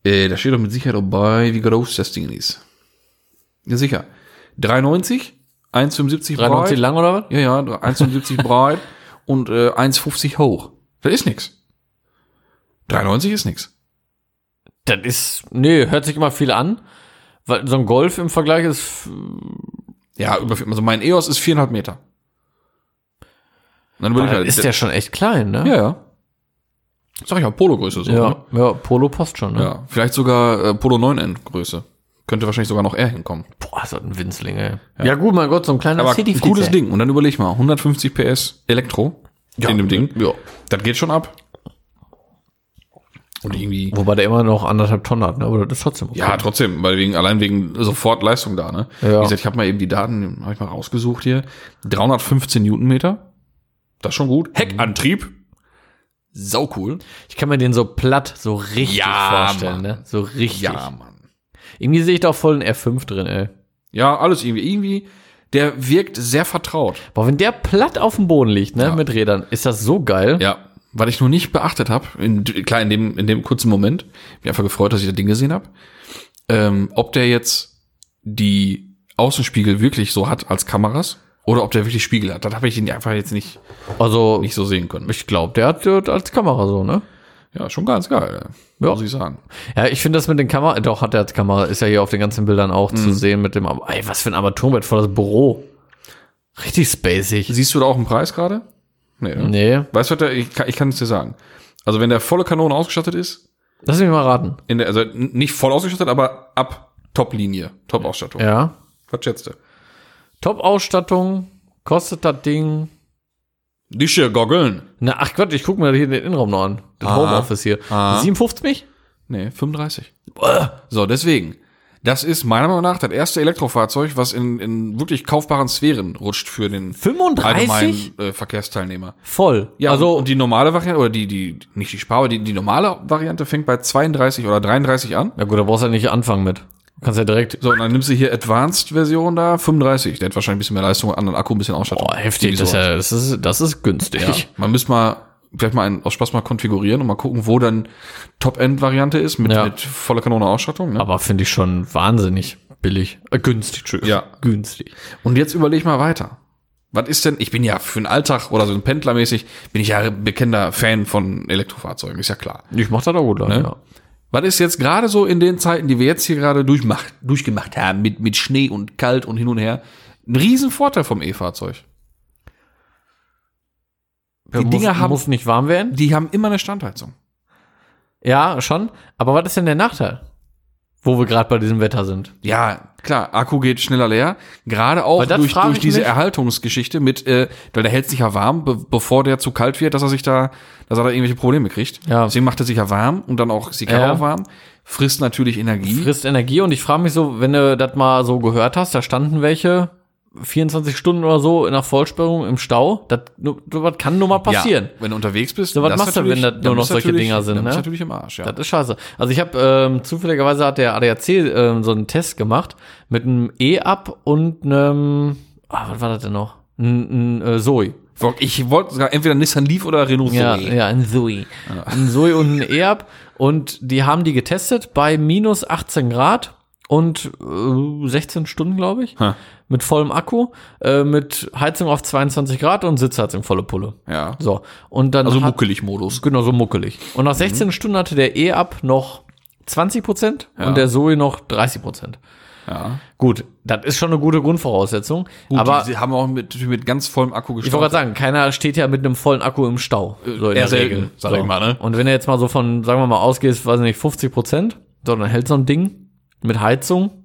Äh, da steht doch mit Sicherheit dabei, wie groß das Ding ist. Ja, sicher. 3,90, 1,75 93 breit. lang oder was? Ja, ja, 1,75 breit und äh, 1,50 hoch. Das ist nix. 3,90 ist nix. Das ist, nee, hört sich immer viel an. Weil so ein Golf im Vergleich ist, Ja, über, also mein EOS ist viereinhalb Meter. Dann überleg dann mal, ist der schon echt klein, ne? Ja, ja. Sag ich ja, Polo-Größe so. ja, Ne? ja, Polo passt schon, ne? Ja, vielleicht sogar äh, Polo 9N Größe. Könnte wahrscheinlich sogar noch eher hinkommen. Boah, ist das ein Winzling, ey. Ja. gut, mein Gott, so ein kleiner Aber City ein gutes Ding. Und dann überleg mal, 150 PS Elektro in dem Ding. Ja. Das geht schon ab. Und irgendwie, Wobei der immer noch anderthalb Tonnen hat, ne? Aber das ist trotzdem okay. ja, trotzdem, weil wegen, allein wegen sofort Leistung da, ne? Ja. Wie gesagt, ich habe mal eben die Daten, habe ich mal rausgesucht hier. 315 Newtonmeter. Das ist schon gut. Heckantrieb. Sau cool. Ich kann mir den so platt, so richtig Ja, vorstellen, Mann. ne? So richtig. Ja, Mann. Irgendwie sehe ich da auch voll einen R5 drin, ey. Ja, alles irgendwie. Irgendwie, der wirkt sehr vertraut. Boah, wenn der platt auf dem Boden liegt, ne, Ja. mit Rädern, ist das so geil. Ja, weil ich nur nicht beachtet habe, in, klar, in dem, in dem kurzen Moment, mich einfach gefreut, dass ich das Ding gesehen habe, ähm, ob der jetzt die Außenspiegel wirklich so hat als Kameras oder ob der wirklich Spiegel hat. Das habe ich ihn einfach jetzt nicht, Also, nicht so sehen können. ich glaube, der hat das als Kamera so, ne? Ja, schon ganz geil, Ja. muss ich sagen. Ja, ich finde das mit den Kamera, doch hat der als Kamera, ist ja hier auf den ganzen Bildern auch Mhm. zu sehen mit dem, ey, was für ein Armaturenbrett vor das Büro. Richtig spacig. Siehst du da auch einen Preis gerade? Nee, ne? Nee, Weißt du, was der, ich, kann- ich kann es dir sagen. Also wenn der volle Kanone ausgestattet ist, lass mich mal raten. in der, also nicht voll ausgestattet, aber ab Top-Linie, Top-Ausstattung. Ja. Was schätzt du? Top-Ausstattung, kostet das Ding. Die Schier Goggeln. Na, ach Gott, ich gucke mir hier den Innenraum noch an. Das Ah. Homeoffice hier. Ah. 57? Nee, 35. So, deswegen. Das ist meiner Meinung nach das erste Elektrofahrzeug, was in, in wirklich kaufbaren Sphären rutscht für den 35? allgemeinen äh, Verkehrsteilnehmer. Voll. Ja, also, also und die normale Variante, oder die, die, nicht die Spar, aber die, die normale Variante fängt bei 32 oder 33 an. ja gut, da brauchst du ja nicht anfangen mit. Du kannst ja direkt, So, und dann nimmst du hier Advanced-Version da, 35. Der hat wahrscheinlich ein bisschen mehr Leistung, anderen Akku, ein bisschen Ausstattung. boah, heftig, das so ja, das ist, das ist günstig. Ja, man müsste mal vielleicht mal einen, aus Spaß mal konfigurieren und mal gucken, wo dann Top-End-Variante ist mit, Ja. mit voller Kanone Ausstattung. Ne? Aber finde ich schon wahnsinnig billig. Äh, günstig, Entschuldigung. Ja. Günstig. Und jetzt überleg mal weiter. Was ist denn, ich bin ja für den Alltag oder so ein Pendlermäßig, bin ich ja bekennender Fan von Elektrofahrzeugen, ist ja klar. Ich mach das auch gut, Ne? Was ist jetzt gerade so in den Zeiten, die wir jetzt hier gerade durchmacht, durchgemacht haben, mit, mit Schnee und kalt und hin und her, ein Riesenvorteil vom E-Fahrzeug. Die muss, Dinger haben, muss muss nicht warm werden. die haben immer eine Standheizung. Ja, schon. Aber was ist denn der Nachteil? Wo wir gerade bei diesem Wetter sind. Ja, klar, Akku geht schneller leer. Gerade auch durch, durch diese. Erhaltungsgeschichte mit, äh, weil der hält sich ja warm, be bevor der zu kalt wird, dass er sich da, dass er da irgendwelche Probleme kriegt. Ja. Deswegen macht er sich ja warm und dann auch Karre Ja. auch warm. Frisst natürlich Energie. Frisst Energie und ich frage mich so, wenn du das mal so gehört hast, da standen welche 24 Stunden oder so der Vollsperrung im Stau. Das, was kann nur mal passieren. Ja, wenn du unterwegs bist. So, was das machst du, wenn das nur noch solche Dinger sind, Dann ne? natürlich im Arsch, ja. Das ist scheiße. Also ich habe ähm, zufälligerweise hat der ADAC ähm, so einen Test gemacht mit einem E-Up und einem, ah, was war das denn noch? Ein, ein äh, Zoe. Ich wollte sogar entweder Nissan Leaf oder Renault Ja, Zoe. ja, ein Zoe. Ein Zoe und ein E-Up. Und die haben die getestet bei minus 18 Grad und äh, 16 Stunden, glaube ich. Ha. Mit vollem Akku, äh, mit Heizung auf 22 Grad und Sitzheizung volle Pulle. Ja. So. Und dann Also muckelig Modus. Genau, so muckelig. Und nach 16 Stunden hatte der E-Up noch 20 Prozent Ja. und der Zoe noch 30 Prozent. Ja. Gut, das ist schon eine gute Grundvoraussetzung. Gut, aber die haben auch mit, mit ganz vollem Akku ich wollte gerade gestartet. sagen, keiner steht ja mit einem vollen Akku im Stau. So in eher der selten, Regel. sag ich mal, ne? Und wenn du jetzt mal so von, sagen wir mal, ausgehst, weiß ich nicht, 50 Prozent, so, dann hält so ein Ding mit Heizung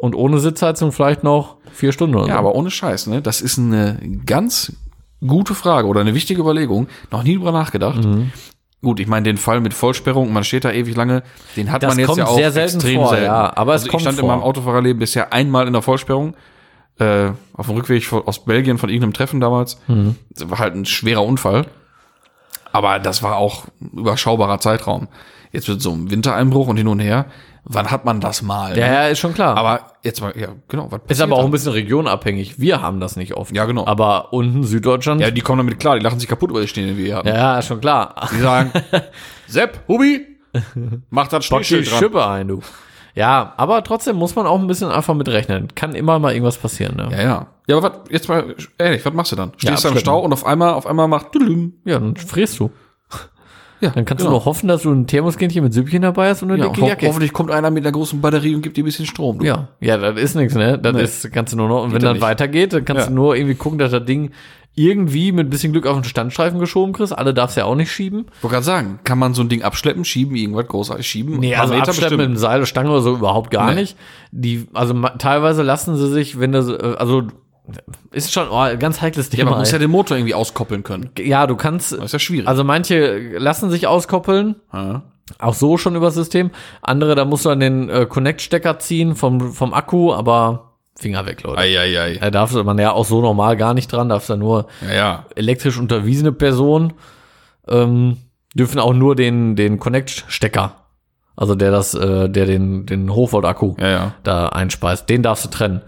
und ohne Sitzheizung vielleicht noch vier Stunden oder Ja, so. aber ohne Scheiß, ne? Das ist eine ganz gute Frage oder eine wichtige Überlegung. Noch nie drüber nachgedacht. Mhm. Gut, ich meine, den Fall mit Vollsperrung, man steht da ewig lange, den hat Das man jetzt ja auch sehr selten extrem vor, selten. ja, aber es also kommt ich stand vor. in meinem Autofahrerleben bisher einmal in der Vollsperrung, äh, auf dem Rückweg von, aus Belgien von irgendeinem Treffen damals. Mhm. Das war halt ein schwerer Unfall. Aber das war auch ein überschaubarer Zeitraum. Jetzt mit so einem Wintereinbruch und hin und her. Wann hat man das mal? ja, ne? ja, ist schon klar. Aber jetzt mal, ja, genau. Was ist aber auch ein bisschen regionabhängig. Wir haben das nicht oft. Ja, genau. Aber unten Süddeutschland, Ja, die kommen damit klar, die lachen sich kaputt über die Stehenden, die wir hatten. ja, ist schon klar. Die sagen, Sepp, Hubi, mach das Schneeschild dran. Schippe ein, du. Ja, aber trotzdem muss man auch ein bisschen einfach mitrechnen. Kann immer mal irgendwas passieren, ne? Ja, ja. Ja, aber was, jetzt mal, ehrlich, was machst du dann? Stehst du im. Stau und auf einmal, auf einmal macht. Ja, dann frierst du. Ja, Dann kannst genau. du nur hoffen, dass du ein Thermoskännchen mit Süppchen dabei hast und eine ja, dicke ho Jacke. hoffentlich kommt einer mit einer großen Batterie und gibt dir ein bisschen Strom. Du. Ja, ja, das ist nichts, ne? Das Nee. ist, kannst du nur noch, und wenn Geht dann weitergeht, dann kannst Ja. du nur irgendwie gucken, dass das Ding irgendwie mit ein bisschen Glück auf den Standstreifen geschoben kriegst. Alle darfst ja auch nicht schieben. Ich wollte gerade sagen, kann man so ein Ding abschleppen, schieben, irgendwas großartig schieben? Nee, also Meter abschleppen mit einem Seil oder Stange oder so überhaupt gar Nee. nicht. Die, also teilweise lassen sie sich, wenn du, so- äh, also, ist schon oh, ein ganz heikles Ja, Thema. man muss ja den Motor irgendwie auskoppeln können. ja, du kannst, Das ist ja schwierig. also manche lassen sich auskoppeln, ja. Auch so schon über das System. Andere, da musst du an den äh, Connect-Stecker ziehen vom, vom Akku, aber Finger weg, Leute. Eieiei. Da darf man ja auch so normal gar nicht dran, darfst da nur Ja, ja. elektrisch unterwiesene Personen ähm, dürfen auch nur den, den Connect-Stecker, also der das, äh, der den, den Hochvolt-Akku Ja, ja. da einspeist, den darfst du trennen.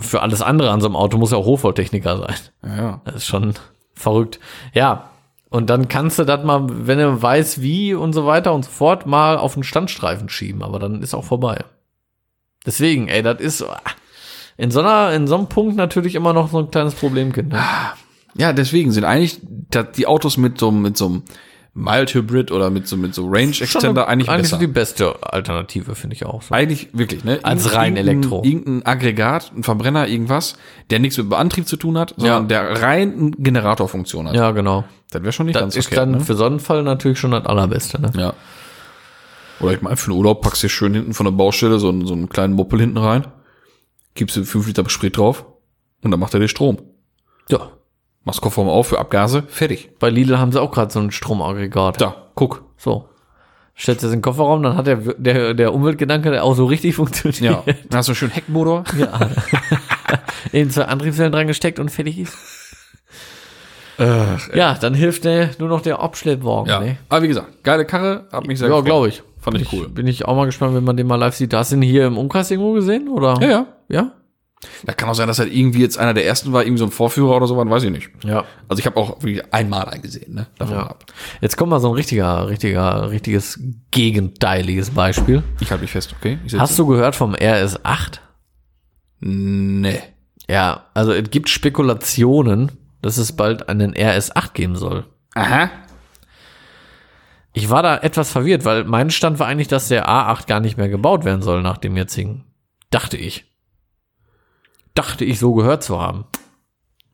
Für alles andere an so einem Auto muss ja auch Hochvolttechniker sein. Ja. Das ist schon verrückt. Ja. Und dann kannst du das mal, wenn du weißt, wie und so weiter und so fort, mal auf den Standstreifen schieben. Aber dann ist auch vorbei. Deswegen, ey, das ist ah, in so einer, in so einem Punkt natürlich immer noch so ein kleines Problemkind. Ne? Ja, deswegen sind eigentlich die Autos mit so, mit so einem Mild Hybrid oder mit so, mit so Range Extender eigentlich, eigentlich besser. so die beste Alternative, finde ich auch. So. Eigentlich wirklich, ne? Als rein Elektro. Irgendein Aggregat, ein Verbrenner, irgendwas, der nichts mit Antrieb zu tun hat, sondern der rein eine Generatorfunktion hat. Ja, genau. Das wäre schon nicht Das ganz ist okay. dann ne? für so einen Fall natürlich schon das Allerbeste. Ne? Ja. Oder ich meine, für den Urlaub packst du schön hinten von der Baustelle so einen, so einen kleinen Moppel hinten rein, gibst du fünf Liter Sprit drauf und dann macht er dir Strom. Ja. Machst Kofferraum auf für Abgase, fertig. Bei Lidl haben sie auch gerade so ein Stromaggregat. Da, guck. So. Stellst du das in den Kofferraum, dann hat der, der, der Umweltgedanke der auch so richtig funktioniert. Ja. Dann hast du einen schönen Heckmotor. ja. Eben zwei Antriebswellen dran gesteckt und fertig ist. Ach, Ja, dann hilft der, nur noch der Abschleppwagen. ja. Ne? Aber wie gesagt, geile Karre, hat mich sehr Ja, glaube ich. Fand ich cool. Bin ich auch mal gespannt, wenn man den mal live sieht. Hast du ihn hier im Umkreis irgendwo gesehen? Oder? Ja, ja. Ja? Da kann auch sein, dass er irgendwie jetzt einer der ersten war, irgendwie so ein Vorführer oder so, war, weiß ich nicht. Ja. Also ich habe auch wirklich einmal eingesehen, ne? Davon Ja. ab. Jetzt kommt mal so ein richtiger, richtiger, richtiges gegenteiliges Beispiel. Ich halte mich fest, okay? Hast du gehört vom RS8? Nee. Ja, also es gibt Spekulationen, dass es bald einen RS8 geben soll. Aha. Ich war da etwas verwirrt, weil mein Stand war eigentlich, dass der A8 gar nicht mehr gebaut werden soll nach dem jetzigen. Dachte ich. Dachte ich so gehört zu haben.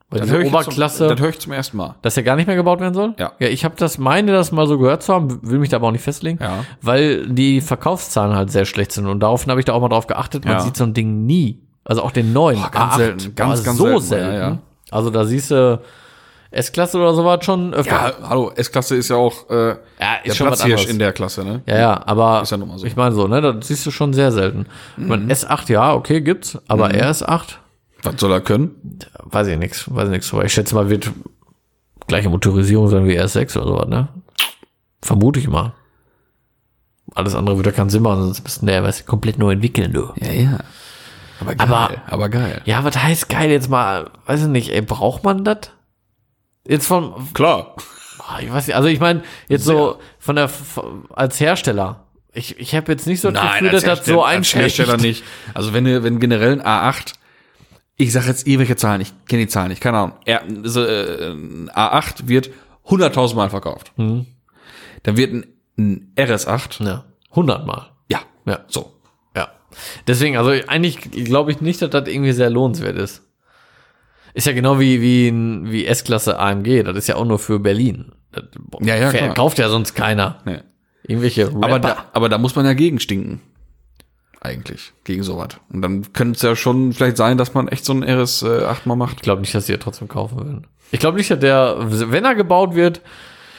Weil Das diese ich, Oberklasse, zum, das höre ich zum ersten Mal. dass er gar nicht mehr gebaut werden soll? Ja. Ja, ich habe das, meine das mal so gehört zu haben, will mich da aber auch nicht festlegen, Ja. weil die Verkaufszahlen halt sehr schlecht sind und daraufhin habe ich da auch mal drauf geachtet, man Ja. sieht so ein Ding nie. Also auch den neuen. Boah, ganz A8 selten, ganz, ganz so selten, selten. ja, ja. Also da siehst du S-Klasse oder sowas schon öfter. Ja, hallo, S-Klasse ist ja auch äh, Ja, der ist schon was Platzhirsch in der Klasse, ne? Ja, ja, aber Ist ja so. ich meine so, ne, das siehst du schon sehr selten. Ich Mhm. meine, S8, ja, okay, gibt's, aber RS8, Was soll er können? weiß ich nix, weiß ich nix. Aber ich schätze mal, wird gleiche Motorisierung sein wie RS6 oder sowas, ne? Vermute ich mal. Alles andere würde ja keinen Sinn machen, sonst müssten der was komplett neu entwickeln, du. Ja, ja. Aber geil. Aber- aber geil. Ja, was heißt geil jetzt mal, weiß ich nicht, ey, braucht man das? Jetzt von, Klar. Ah, Ich weiß nicht, also ich meine, jetzt so von der als Hersteller. Ich, ich habe jetzt nicht so das Gefühl, dass das so als einschlägt. Hersteller nicht. Also wenn du, wenn generell ein A8, ich sage jetzt irgendwelche Zahlen, ich kenne die Zahlen nicht, keine Ahnung. So, äh, ein A8 wird 100.000 Mal verkauft. Mhm. Dann wird ein, ein RS8, Ja, 100 Mal. ja, Ja, so. ja. Deswegen, also eigentlich glaube ich nicht, dass das irgendwie sehr lohnenswert ist. Ist ja genau wie, wie, ein- wie S-Klasse AMG, das ist ja auch nur für Berlin. Das Ja, ja, klar. kauft ja sonst keiner. Nee. Irgendwelche Rapper. Aber da, aber da muss man ja gegenstinken. Eigentlich. Gegen sowas. Und dann könnte es ja schon vielleicht sein, dass man echt so ein RS8 mal macht. ich glaube nicht, dass die ja trotzdem kaufen würden. Ich glaube nicht, dass der, wenn er gebaut wird,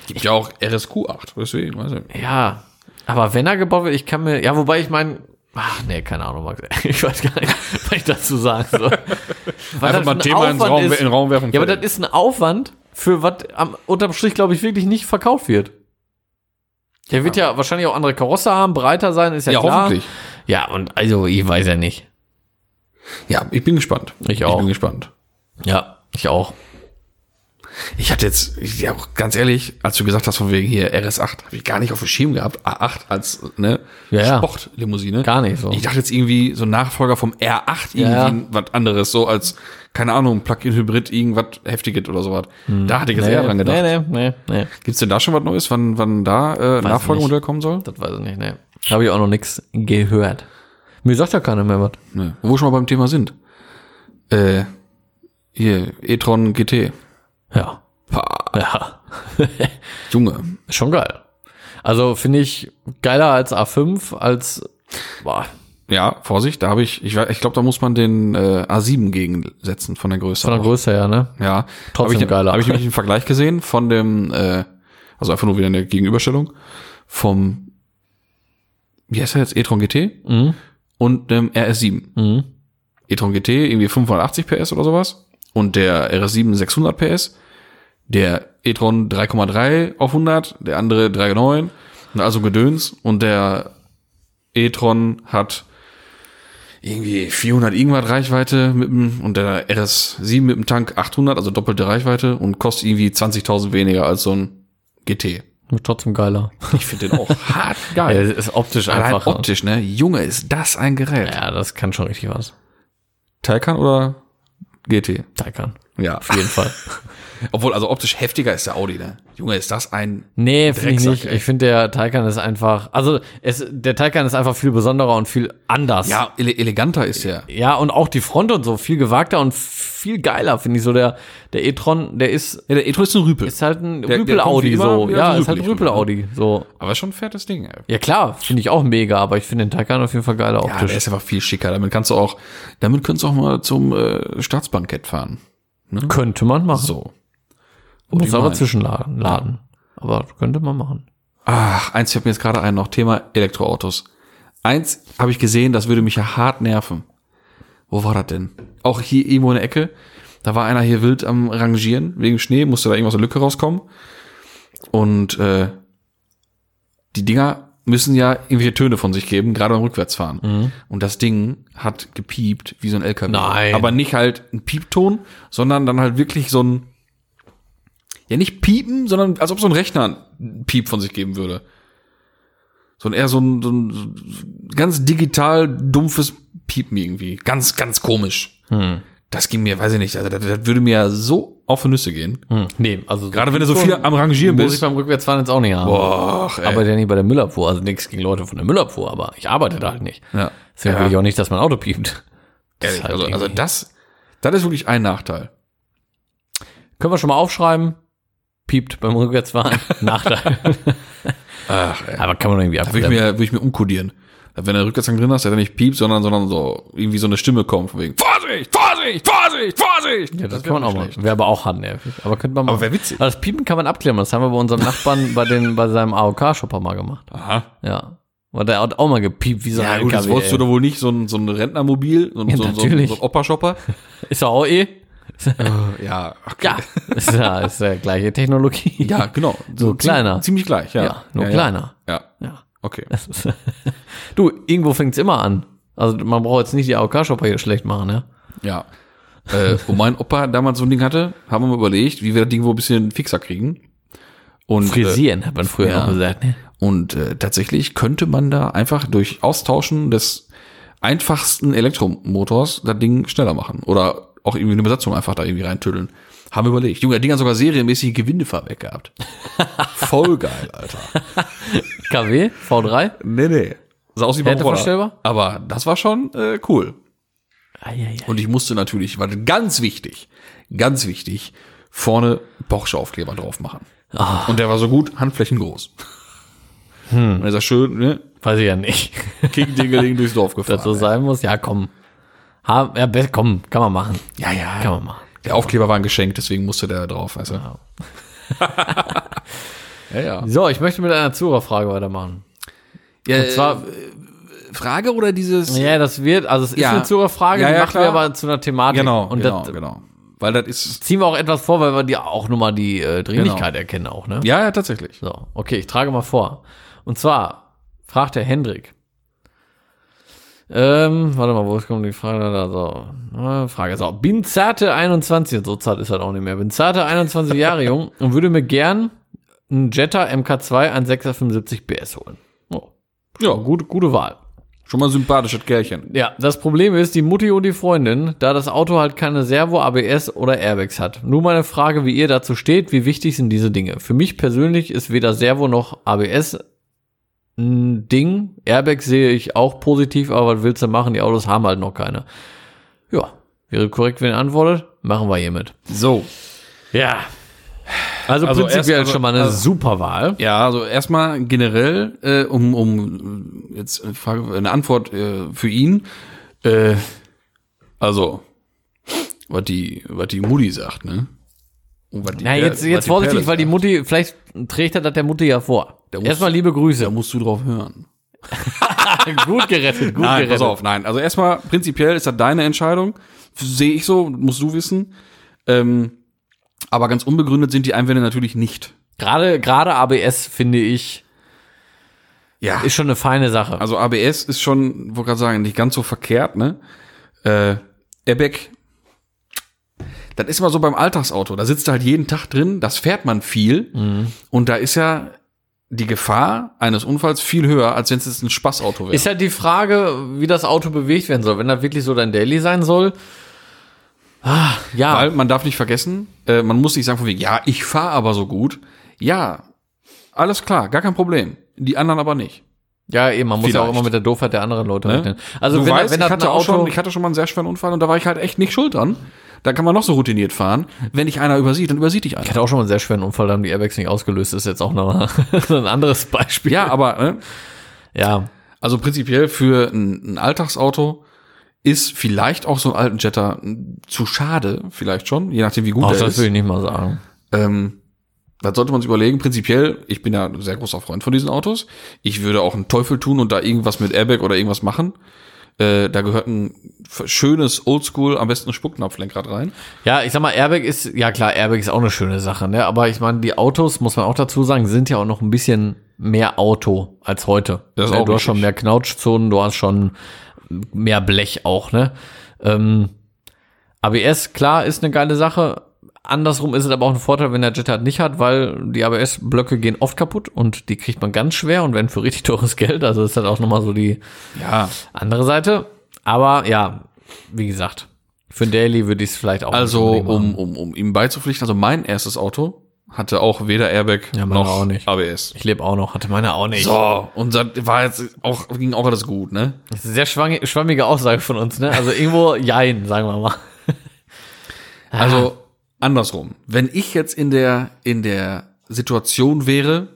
Gibt ja auch RSQ8, deswegen, weiß ich. Ja, aber wenn er gebaut wird, ich kann mir, ja, wobei ich meine, ach nee, keine Ahnung, Max, ich weiß gar nicht, was ich dazu sagen soll. Weil Einfach mal ein Thema ins Raum, ist, in den Raum werfen. Ja, aber das ist ein Aufwand, für was am unterm Strich, glaube ich, wirklich nicht verkauft wird. Der wird ja wahrscheinlich auch andere Karosse haben, breiter sein, ist ja, ja, klar. hoffentlich. Ja, und also, ich weiß ja nicht. Ja, ich bin gespannt. Ich auch. Ich bin gespannt. Ja, ich auch. Ich hatte jetzt, ja, auch ganz ehrlich, als du gesagt hast, von wegen hier RS8, habe ich gar nicht auf dem Schirm gehabt. A8 als ne, Ja. Sportlimousine. Gar nicht so. Ich dachte jetzt irgendwie so ein Nachfolger vom R8 irgendwie Ja, was anderes, so als, keine Ahnung, Plug-in-Hybrid, irgendwas Heftiges oder sowas. Da hatte ich jetzt eher dran gedacht. Nee, nee, nee, nee. Gibt's denn da schon was Neues, wann, wann da äh, ich Nachfolgemodell kommen soll? Das weiß ich nicht, nee. Habe ich auch noch nichts gehört. Mir sagt ja keiner mehr was. Ne. Wo wir schon mal beim Thema sind. Äh, hier, e-tron GT. Ja. Pah, Ja. Junge. Schon geil. Also finde ich geiler als A5, als boah, Ja, Vorsicht, da habe ich, ich, ich glaube, da muss man den äh, A7 gegensetzen von der Größe. von der auch. Größe her, ne? Ja, Trotzdem hab ich, geiler. Habe ich nämlich einen Vergleich gesehen von dem, äh, also einfach nur wieder eine Gegenüberstellung vom, wie heißt er jetzt, e-tron GT Mhm. und dem RS7. Mhm. e-tron GT irgendwie 580 PS oder sowas und der RS7 600 PS. Der e-tron 3,3 auf 100, der andere 3,9 und also Gedöns und der e-tron hat irgendwie 400 irgendwas Reichweite mit dem, und der RS7 mit dem Tank 800, also doppelte Reichweite und kostet irgendwie 20.000 weniger als so ein GT. Wird trotzdem geiler. Ich finde den auch hart Ja, geil. ist optisch Allein einfach. optisch, ne? Junge, ist das ein Gerät. Ja, das kann schon richtig was. Taycan oder GT? Taycan. Ja. Auf jeden Fall. Obwohl, also optisch heftiger ist der Audi, ne? Junge, ist das ein. Nee, finde ich nicht. ey. Ich finde, der Taycan ist einfach, also es, der Taycan ist einfach viel besonderer und viel anders. Ja, ele eleganter ist der. Ja, und auch die Front und so, viel gewagter und viel geiler, finde ich so. Der, der e-tron, der ist, Ja, der e-tron ist ein Rüpel. ist halt ein Rüpel-Audi, so. Ja, so ist halt ein Rüpel-Audi, so. Aber schon ein fettes Ding, ey. Ja, klar, finde ich auch mega, aber ich finde den Taycan auf jeden Fall geiler Ja, optisch. der ist einfach viel schicker. Damit kannst du auch, damit könntest du auch mal zum äh, Staatsbankett fahren. Könnte man machen. So. Muss ich aber zwischenladen. Laden. Aber könnte man machen. Ach, eins fällt mir jetzt gerade ein, noch Thema Elektroautos. Eins habe ich gesehen, das würde mich ja hart nerven. Wo war das denn? Auch hier irgendwo in der Ecke. Da war einer hier wild am Rangieren wegen Schnee, musste da irgendwas aus der Lücke rauskommen. Und äh, die Dinger müssen ja irgendwelche Töne von sich geben, gerade beim Rückwärtsfahren. Und das Ding hat gepiept wie so ein LKW. Nein. Aber nicht halt ein Piepton, sondern dann halt wirklich so ein ja nicht piepen, sondern als ob so ein Rechner ein Piep von sich geben würde. So ein eher so ein, so ein so ein ganz digital dumpfes Piepen irgendwie. Ganz, ganz komisch. Hm. das ging mir, weiß ich nicht, also das, das würde mir so auf die Nüsse gehen. Hm. Nee, also Gerade wenn du so viel am Rangieren muss ich bist. beim Rückwärtsfahren jetzt auch nicht haben. Boah, ey. Aber ja nicht bei der Müllabfuhr. Also nichts gegen Leute von der Müllabfuhr, aber ich arbeite da halt nicht. ja. Deswegen will ich auch nicht, dass mein Auto piept. Das Ehrlich, halt also, also das, das ist wirklich ein Nachteil. Können wir schon mal aufschreiben. Piept beim Rückwärtsfahren. Nachteil. Ach, ey. aber kann man irgendwie Da würde ich mir, würde ich mir umkodieren. Wenn der Rückwärtsgang drin hast, dass er nicht piept, sondern, sondern so, irgendwie so eine Stimme kommt von wegen, Vorsicht, Vorsicht, Vorsicht, Vorsicht! Ja, das, wär kann man auch mal. Wäre aber auch handnervig. Aber könnte man mal. Aber wäre witzig. Aber das Piepen kann man abklären. Das haben wir bei unserem Nachbarn bei, den, bei seinem AOK-Shopper mal gemacht. Aha. Ja. Weil der hat auch mal gepiept, wie so Ja, ein gut, das wolltest du doch wohl nicht, so ein, so ein Rentnermobil, so ein, Ja, so, so, ein- so Opa-Shopper. Ist doch auch eh. ja, okay. Ja. ist ja, ist ja gleiche Technologie. Ja, genau. So kleiner. Ziemlich, ziemlich gleich, ja. Ja, nur ja, kleiner. Ja. ja, Ja. okay. Du, irgendwo fängt's immer an. Also man braucht jetzt nicht die AOK-Shopper hier schlecht machen, ne? Ja. äh, wo mein Opa damals so ein Ding hatte, haben wir mal überlegt, wie wir das Ding wohl ein bisschen fixer kriegen. Und, Frisieren, hat man früher ja. noch gesagt, ne? Äh, und äh, tatsächlich könnte man da einfach durch Austauschen des einfachsten Elektromotors das Ding schneller machen. Oder auch irgendwie eine Besatzung einfach da irgendwie reintüddeln. Haben wir überlegt. Junge, das Ding hat sogar serienmäßig Gewindefahrwerk gehabt. Voll geil, Alter. KW, V3. Nee, nee. Sah aus wie beim verstellbar? Aber das war schon äh, cool. Und ich musste natürlich, war ganz wichtig, ganz wichtig, vorne Porsche-Aufkleber drauf machen. Ah. Und der war so gut, Handflächen groß. Hm. Und er sagt schön, ne, Weiß ich ja nicht. Kick-Dingeling durchs Dorf gefahren. Das so sein muss, ja komm. Ha, ja, komm, kann man machen. ja, ja. Kann man machen. Der Aufkleber war ein Geschenk, deswegen musste der drauf, weißt du. Ja, ja. So, ich möchte mit einer Zuhörerfrage weitermachen. ja Und zwar, Frage oder dieses? ja, das wird, also es ist Ja. eine Zuhörerfrage, Ja, die ja, machen wir klar. aber zu einer Thematik. Genau, Und genau, das genau. Weil das ist, ziehen wir auch etwas vor, weil wir die auch nur mal die äh, Dringlichkeit erkennen auch, ne? ja, ja, tatsächlich. So, okay, ich trage mal vor. Und zwar fragt der Hendrik. Ähm, warte mal, wo kommt die Frage da? So, äh, Frage so. Bin zarte 21, so zart ist halt auch nicht mehr. Bin zarte 21 Jahre jung und würde mir gern einen Jetta MK2 ein 675 PS holen. Oh, Ja, gute, gute Wahl. Schon mal ein sympathisches Kerlchen. Ja, das Problem ist, die Mutti und die Freundin, da das Auto halt keine Servo, ABS oder Airbags hat. Nur meine Frage, wie ihr dazu steht, wie wichtig sind diese Dinge? Für mich persönlich ist weder Servo noch ABS ein Ding. Airbags sehe ich auch positiv, aber was willst du machen? Die Autos haben halt noch keine. Ja, wäre korrekt, wenn ihr antwortet. Machen wir hiermit. So. Ja. Also, Also prinzipiell erst- schon mal eine also- super Wahl. Ja, also erstmal generell, äh, um, um jetzt eine Frage, eine Antwort äh, für ihn. Äh, also, was die, was die Mutti sagt, ne? Die Ja, Per- jetzt, jetzt vorsichtig, Perle weil die. Mutti, vielleicht trägt er das der Mutti ja vor. Erstmal liebe Grüße. Da musst du drauf hören. gut gerettet, gut Nein, gerettet. pass auf, nein. Also erstmal, prinzipiell ist das deine Entscheidung. Sehe ich so, musst du wissen. Ähm, aber ganz unbegründet sind die Einwände natürlich nicht. Gerade, gerade ABS finde ich, Ja. ist schon eine feine Sache. Also ABS ist schon, wollte gerade sagen, nicht ganz so verkehrt, ne? Äh, Airbag, das ist immer so beim Alltagsauto. Da sitzt du halt jeden Tag drin, das fährt man viel. Mhm. Und da ist ja die Gefahr eines Unfalls viel höher, als wenn es jetzt ein Spaßauto wäre. Ist halt die Frage, wie das Auto bewegt werden soll. Wenn das wirklich so dein Daily sein soll. Ah, ja. Weil man darf nicht vergessen, äh, man muss nicht sagen von wegen, ja, ich fahre aber so gut. Ja, alles klar, gar kein Problem. Die anderen aber nicht. ja, eben, man muss ja auch immer mit der Doofheit der anderen Leute Ne? rechnen. Also du wenn, weißt, wenn ich, das hatte ein auch Auto, schon, ich hatte schon mal einen sehr schweren Unfall und da war ich halt echt nicht schuld dran. Da kann man noch so routiniert fahren. Wenn dich einer übersieht, dann übersieht dich ich einer. hatte auch schon mal einen sehr schweren Unfall, da haben die Airbags nicht ausgelöst. ist jetzt auch noch ein anderes Beispiel. Ja, aber ne, ja. also prinzipiell für ein, ein Alltagsauto ist vielleicht auch so ein alten Jetta zu schade, vielleicht schon, je nachdem wie gut Ach, der das ist. will ich nicht mal sagen. Ähm, das sollte man sich überlegen. Prinzipiell, ich bin ja ein sehr großer Freund von diesen Autos. Ich würde auch einen Teufel tun und da irgendwas mit Airbag oder irgendwas machen. Äh, da gehört ein schönes Oldschool, am besten ein Spucknapflenkrad rein. Ja, ich sag mal, Airbag ist, ja klar, Airbag ist auch eine schöne Sache, ne? Aber ich meine, die Autos, muss man auch dazu sagen, sind ja auch noch ein bisschen mehr Auto als heute. Das ist ne? auch du hast richtig. schon mehr Knautschzonen, du hast schon mehr Blech auch, ne? Ähm, ABS, klar, ist eine geile Sache. Andersrum ist es aber auch ein Vorteil, wenn der Jet halt nicht hat, weil die ABS-Blöcke gehen oft kaputt und die kriegt man ganz schwer und wenn für richtig teures Geld. Also ist halt auch nochmal so die Ja, andere Seite. Aber ja, wie gesagt, Für ein Daily würde ich es vielleicht auch Also, um, um, um ihm beizupflichten, also mein erstes Auto hatte auch weder Airbag Ja, noch. ABS. Ich lebe auch noch, hatte meine auch nicht. So, und das war jetzt auch, ging auch alles gut, ne? Das ist eine sehr schwammige, Aussage von uns, ne? Also irgendwo jein, sagen wir mal. Also, andersrum. Wenn ich jetzt in der, in der Situation wäre,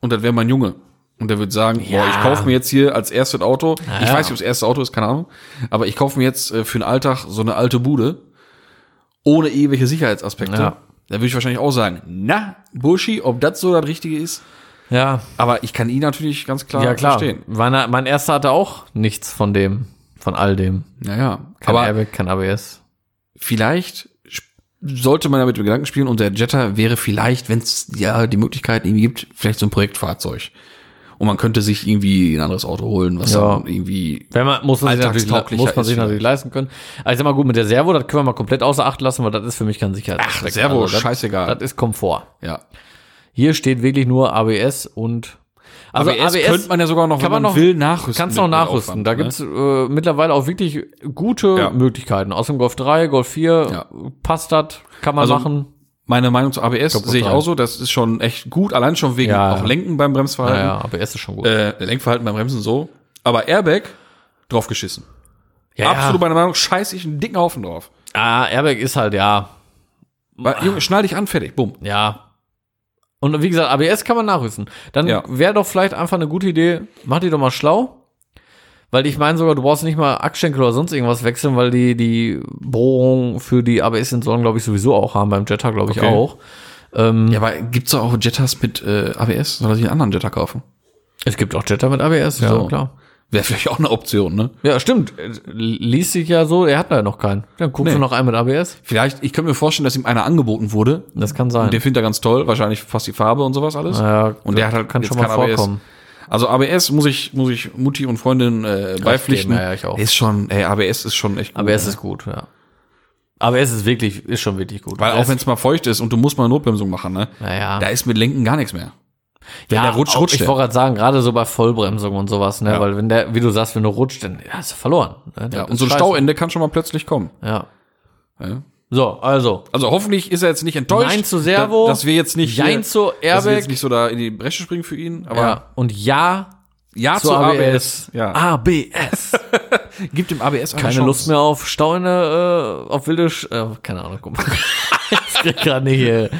und das wäre mein Junge, und der würde sagen, Ja. boah, ich kaufe mir jetzt hier als erstes Auto, ich ja. weiß nicht, ob das erste Auto ist, keine Ahnung, aber ich kaufe mir jetzt äh, für den Alltag so eine alte Bude, ohne irgendwelche Sicherheitsaspekte. Ja. Da würde ich wahrscheinlich auch sagen, na, Burschi, ob das so das Richtige ist. Ja, Aber ich kann ihn natürlich ganz klar, ja klar. verstehen. Meine, mein erster hatte auch nichts von dem, von all dem. Naja, Kein aber Airbag, kein ABS. vielleicht sollte man damit mit Gedanken spielen und der Jetta wäre vielleicht, wenn es ja die Möglichkeit irgendwie gibt, vielleicht so ein Projektfahrzeug. Und man könnte sich irgendwie ein anderes Auto holen, was Ja. dann irgendwie Wenn man, muss man sich natürlich, muss man sich natürlich leisten können. Also ich sag mal gut, mit der Servo, das können wir mal komplett außer Acht lassen, weil das ist für mich kein Sicherheitsaspekt. Ach, Servo, das, scheißegal. Das ist Komfort. ja. Hier steht wirklich nur ABS und also ABS, könnte man ja sogar noch, kann man man noch- will, nachrüsten. Kannst noch nachrüsten. Aufwand, da ne? gibt's äh, mittlerweile auch wirklich gute Ja. Möglichkeiten. Aus dem Golf 3, Golf 4 Ja. passt das, kann man Also, machen. Meine Meinung zu ABS sehe ich auch so, das ist schon echt gut, allein schon wegen Ja. auch Lenken beim Bremsverhalten. Ja, ja, ABS ist schon gut. Äh, Lenkverhalten beim Bremsen so. Aber Airbag, drauf geschissen. ja, Absolut meine Meinung, scheiß ich einen dicken Haufen drauf. Ah, Airbag ist halt, ja, Weil, Junge, schnall dich an, fertig, bumm. ja. Und wie gesagt, ABS kann man nachrüsten. Dann Ja. wäre doch vielleicht einfach eine gute Idee, mach die doch mal schlau. Weil ich meine sogar, du brauchst nicht mal Achsschenkel oder sonst irgendwas wechseln, weil die, die Bohrung für die ABS-Sensoren, glaube ich, sowieso auch haben, beim Jetta, glaube ich, Okay. auch. Ähm, Ja, aber gibt's doch auch Jettas mit äh, ABS? Soll sich einen anderen Jetta kaufen? Es gibt auch Jetta mit ABS, ja, So. klar. Wäre vielleicht auch eine Option, ne? Ja, stimmt. Äh, Liest sich ja so, er hat da noch keinen. Dann guckst Nee. du noch einen mit ABS. Vielleicht, ich könnte mir vorstellen, dass ihm einer angeboten wurde. Das kann sein. Und den findet er ganz toll, wahrscheinlich fast die Farbe und sowas alles. ja, Und der hat halt kann schon mal kein ABS. Also ABS muss ich, muss ich Mutti und Freundin äh, beipflichten. ja, ich auch. Ist schon, ey, ABS ist schon echt gut. ABS ne? ist gut, ja. ABS ist wirklich, ist schon wirklich gut. Weil auch wenn es mal feucht ist und du musst mal eine Notbremsung machen, ne? naja. Da ist mit Lenken gar nichts mehr. ja, der rutscht, auch, rutscht Ich wollte gerade sagen, gerade so bei Vollbremsung und sowas, ne? Ja. Weil wenn der, wie du sagst, wenn du rutscht, dann ja, hast du verloren. Ne? Ja, und so ein scheiße. Stauende kann schon mal plötzlich kommen. Ja. Ja. So, also. Also hoffentlich ist er jetzt nicht enttäuscht. Nein zu Servo. da- Dass wir jetzt nicht, Jein zu dass wir Airbag. jetzt nicht so da in die Bresche springen für ihn. Aber ja. Und ja, ja, zu ABS. Ja. ABS. Gibt dem ABS eine Keine Chance. Lust mehr auf Stauende, äh, auf wilde, Sch äh, keine Ahnung, guck mal. ich krieg gerade nicht, äh,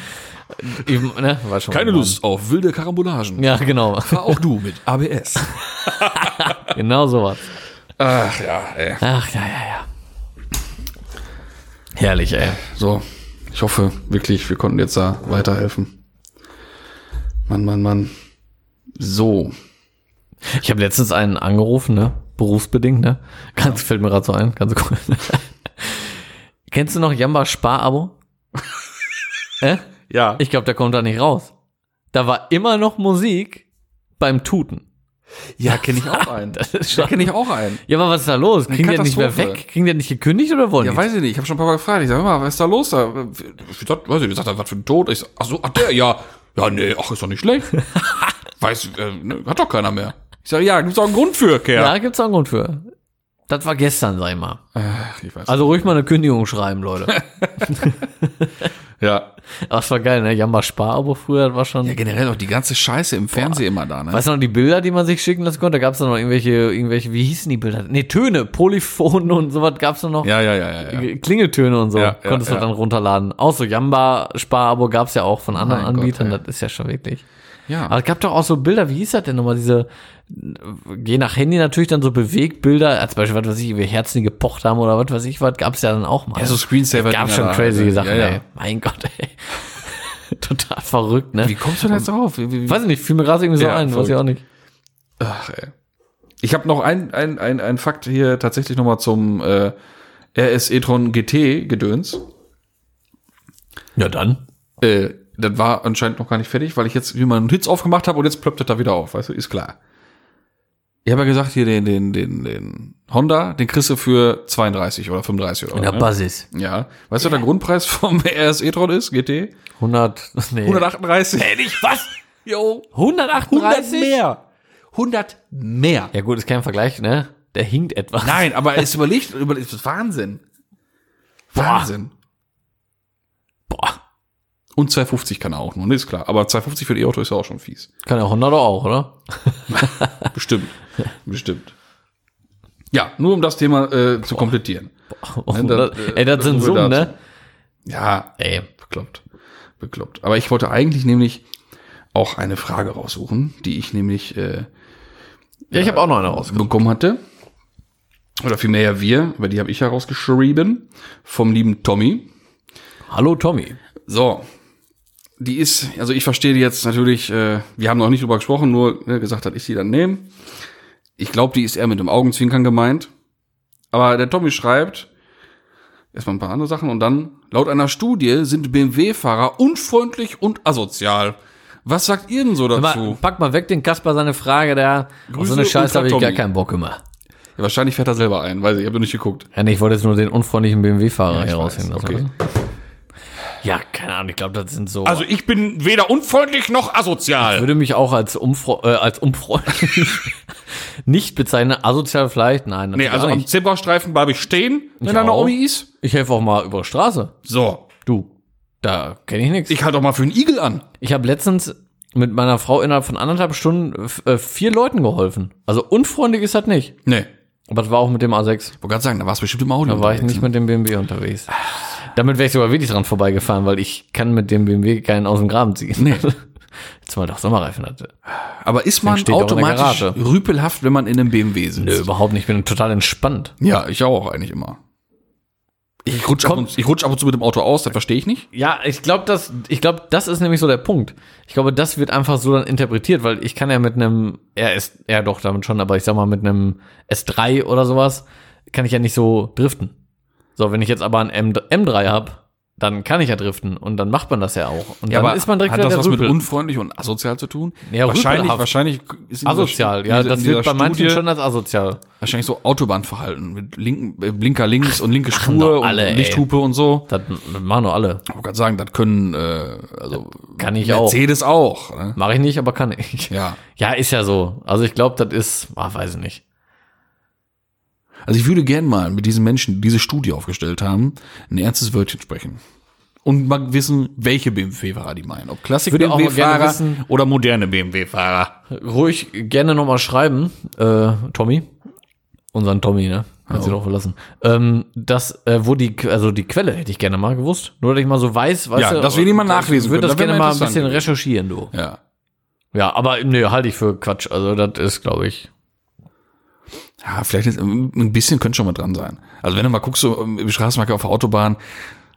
eben, ne, war schon Keine. Lust auf wilde Karambolagen. Ja, genau. Fahr auch du mit ABS. genau sowas. Ach ja, ey. Ach, ja, ja, ja. Herrlich, ey. So, ich hoffe wirklich, wir konnten jetzt da weiterhelfen. Mann, Mann, Mann. So. Ich habe letztens einen angerufen, ne? Berufsbedingt, ne? Ganz fällt mir gerade so ein, ganz cool. Kennst du noch Jamba Sparabo? äh? Ja. Ich glaube, der kommt da nicht raus. Da war immer noch Musik beim Tuten. Ja, kenne ich auch einen. Das Da kenne ich auch einen. Ja, aber was ist da los? Kriegen die nicht mehr weg? Kriegen die nicht gekündigt oder wollen Ja, die? weiß ich nicht. Ich habe schon ein paar Mal gefragt. Ich sag mal, was ist da los? Da, ich sag, weiß ich, sagt er, was für ein Tod? Ich sag, ach so, ach der, ja. Ja, nee, ach, ist doch nicht schlecht. weiß, äh, ne, hat doch keiner mehr. Ich sag, ja, gibt's auch einen Grund für, Kerl. Ja, gibt's auch einen Grund für. Das war gestern, sag ich mal. Ach, ich weiß. Also ruhig mal eine Kündigung schreiben, Leute. ja. Aber es war geil, ne? Jamba Sparabo früher, war schon. Ja, generell auch die ganze Scheiße im Fernsehen immer da, ne? Weißt du noch die Bilder, die man sich schicken lassen konnte? Da gab's noch irgendwelche, irgendwelche, wie hießen die Bilder? Nee, Töne, Polyphon und sowas gab's da noch. Ja, ja, ja, ja. ja. Klingeltöne und so Ja, ja, konntest du ja. dann runterladen. Auch so Jamba Sparabo gab's ja auch von anderen Gott, Anbietern. ey. das ist ja schon wirklich. ja. Aber es gab doch auch so Bilder, wie hieß das denn nochmal, diese, je nach Handy natürlich dann so Bewegtbilder, als Beispiel, was weiß ich, wie Herzen die gepocht haben oder was weiß ich, was gab's ja dann auch mal. Ja, so Screensaver. gab schon crazy also, Sachen, ja, ja. ey. Mein Gott, ey. Total verrückt, ne? Wie kommst du da jetzt drauf? Wie, wie, Weiß ich nicht, fiel mir gerade irgendwie so Ja, ein, weiß ich verrückt. auch nicht. Ach, ey. Ich habe noch ein, ein, ein, ein Fakt hier tatsächlich noch mal zum äh, RS e-tron GT Gedöns. Ja, dann. Äh, das war anscheinend noch gar nicht fertig, weil ich jetzt wie mal einen Hits aufgemacht habe und jetzt plöppt das da wieder auf, weißt du, ist klar. Ich habe ja gesagt, hier den, den, den, den Honda, den kriegst du für 32 oder 35 oder In der ne? Basis. Ja. Weißt du, der Grundpreis vom RS e-tron ist, GT? 100, nee. 138. Hey, nicht was? Jo. 138? mehr. 100 mehr. Ja gut, ist kein Vergleich, ne? Der hinkt etwas. Nein, aber es überlegt, überlegt, ist Wahnsinn. Wahnsinn. Boah. Und 250 kann er auch nur, ne, ist klar. Aber 250 für ein E-Auto ist ja auch schon fies. Kann ja Honda doch auch, oder? Bestimmt. Bestimmt. Ja, nur um das Thema äh, zu komplettieren. Oh, Ne, da- das, ey, das äh, sind so Summen, ne? Ja, Ey. bekloppt. Bekloppt. Aber ich wollte eigentlich nämlich auch eine Frage raussuchen, die ich nämlich äh, Ja, ich habe auch noch eine raus. bekommen hatte. Oder vielmehr ja wir, über die habe ich herausgeschrieben. Vom lieben Tommy. Hallo Tommy. So. Die ist, also ich verstehe die jetzt natürlich, äh, wir haben noch nicht drüber gesprochen, nur ne, gesagt hat, ich sie dann nehme. Ich glaube, die ist eher mit dem Augenzwinkern gemeint. Aber der Tommy schreibt, erstmal ein paar andere Sachen und dann, laut einer Studie sind BMW-Fahrer unfreundlich und asozial. Was sagt ihr denn so Mal, dazu? pack mal weg den Kasper seine Frage da. Auf Grüße, so eine Scheiße habe ich gar keinen Bock immer. Ja, wahrscheinlich fährt er selber ein, weiß ich, ich habe noch nicht geguckt. Ja, nee, ich wollte jetzt nur den unfreundlichen BMW-Fahrer Ja, hier raushängen lassen. okay. Ja, keine Ahnung, ich glaube, das sind so. Also ich bin weder unfreundlich noch asozial. würde mich auch als, umfre äh, als unfreundlich nicht bezeichnen. Asozial vielleicht? Nein, Nee, also am. Zebrastreifen bleibe ich stehen, wenn Ich da eine. Omi ist. Ich helfe auch mal über die Straße. So. Du, da kenne ich nichts. Ich halte auch mal für einen Igel an. Ich habe letztens mit meiner Frau innerhalb von anderthalb Stunden äh, vier Leuten geholfen. Also unfreundlich ist das nicht. Nee. Aber das war auch mit dem A6. Ich wollte gerade sagen, da warst du bestimmt im Audio. Da war ich nicht mit dem BMW unterwegs. Damit wäre ich sogar wirklich dran vorbeigefahren, weil ich kann mit dem BMW keinen aus dem Graben ziehen. Nee. Zumal doch Sommerreifen hatte. Aber ist man automatisch rüpelhaft, wenn man in einem BMW sitzt? Nö, überhaupt nicht. Ich bin total entspannt. Ja, ich auch eigentlich immer. Ich rutsch, ab und, ich rutsch ab und zu mit dem Auto aus, das verstehe ich nicht. Ja, ich glaube, das, ich glaube, das ist nämlich so der Punkt. Ich glaube, das wird einfach so dann interpretiert, weil ich kann ja mit einem, er ist, ja doch damit schon, aber ich sag mal mit einem S3 oder sowas, kann ich ja nicht so driften. So, wenn ich jetzt aber ein M, M3 hab, dann kann ich ja driften und dann macht man das ja auch. Und dann ist man direkt hat das was mit Rüpel. unfreundlich und asozial zu tun? Ja, wahrscheinlich, wahrscheinlich ist Asozial, ja, das wird bei manchen Studie schon als asozial. wahrscheinlich so Autobahnverhalten mit linken, äh, Blinker links und linke Spur doch alle, und ey. Lichthupe und so. Das, machen nur alle. Ich wollte gerade sagen, das können äh, also Kann ich auch. Mercedes auch. ne? Mache ich nicht, aber kann ich. Ja. Ja, ist ja so. Also ich glaube, das ist, ah, weiß ich nicht. Also ich würde gern mal mit diesen Menschen, die diese Studie aufgestellt haben, ein ernstes Wörtchen sprechen. Und mal wissen, welche BMW-Fahrer die meinen. Ob klassik würde auch mal gerne BMW-Fahrer wissen- oder moderne BMW-Fahrer. Ruhig gerne nochmal schreiben, äh, Tommy. Unseren Tommy, ne? Kannst du doch verlassen. Ähm, das, äh, wo die, also die Quelle hätte ich gerne mal gewusst. Nur, dass ich mal so weiß, weißt Ja, du. dass wir die mal nachlesen Ich würde das gerne mal ein bisschen recherchieren, du. Ja. Ja, aber nee, halte ich für Quatsch. Also, das ist, glaube ich. Ja, vielleicht ist, ein bisschen könnte schon mal dran sein. Also wenn du mal guckst, so im Straßenverkehr auf der Autobahn,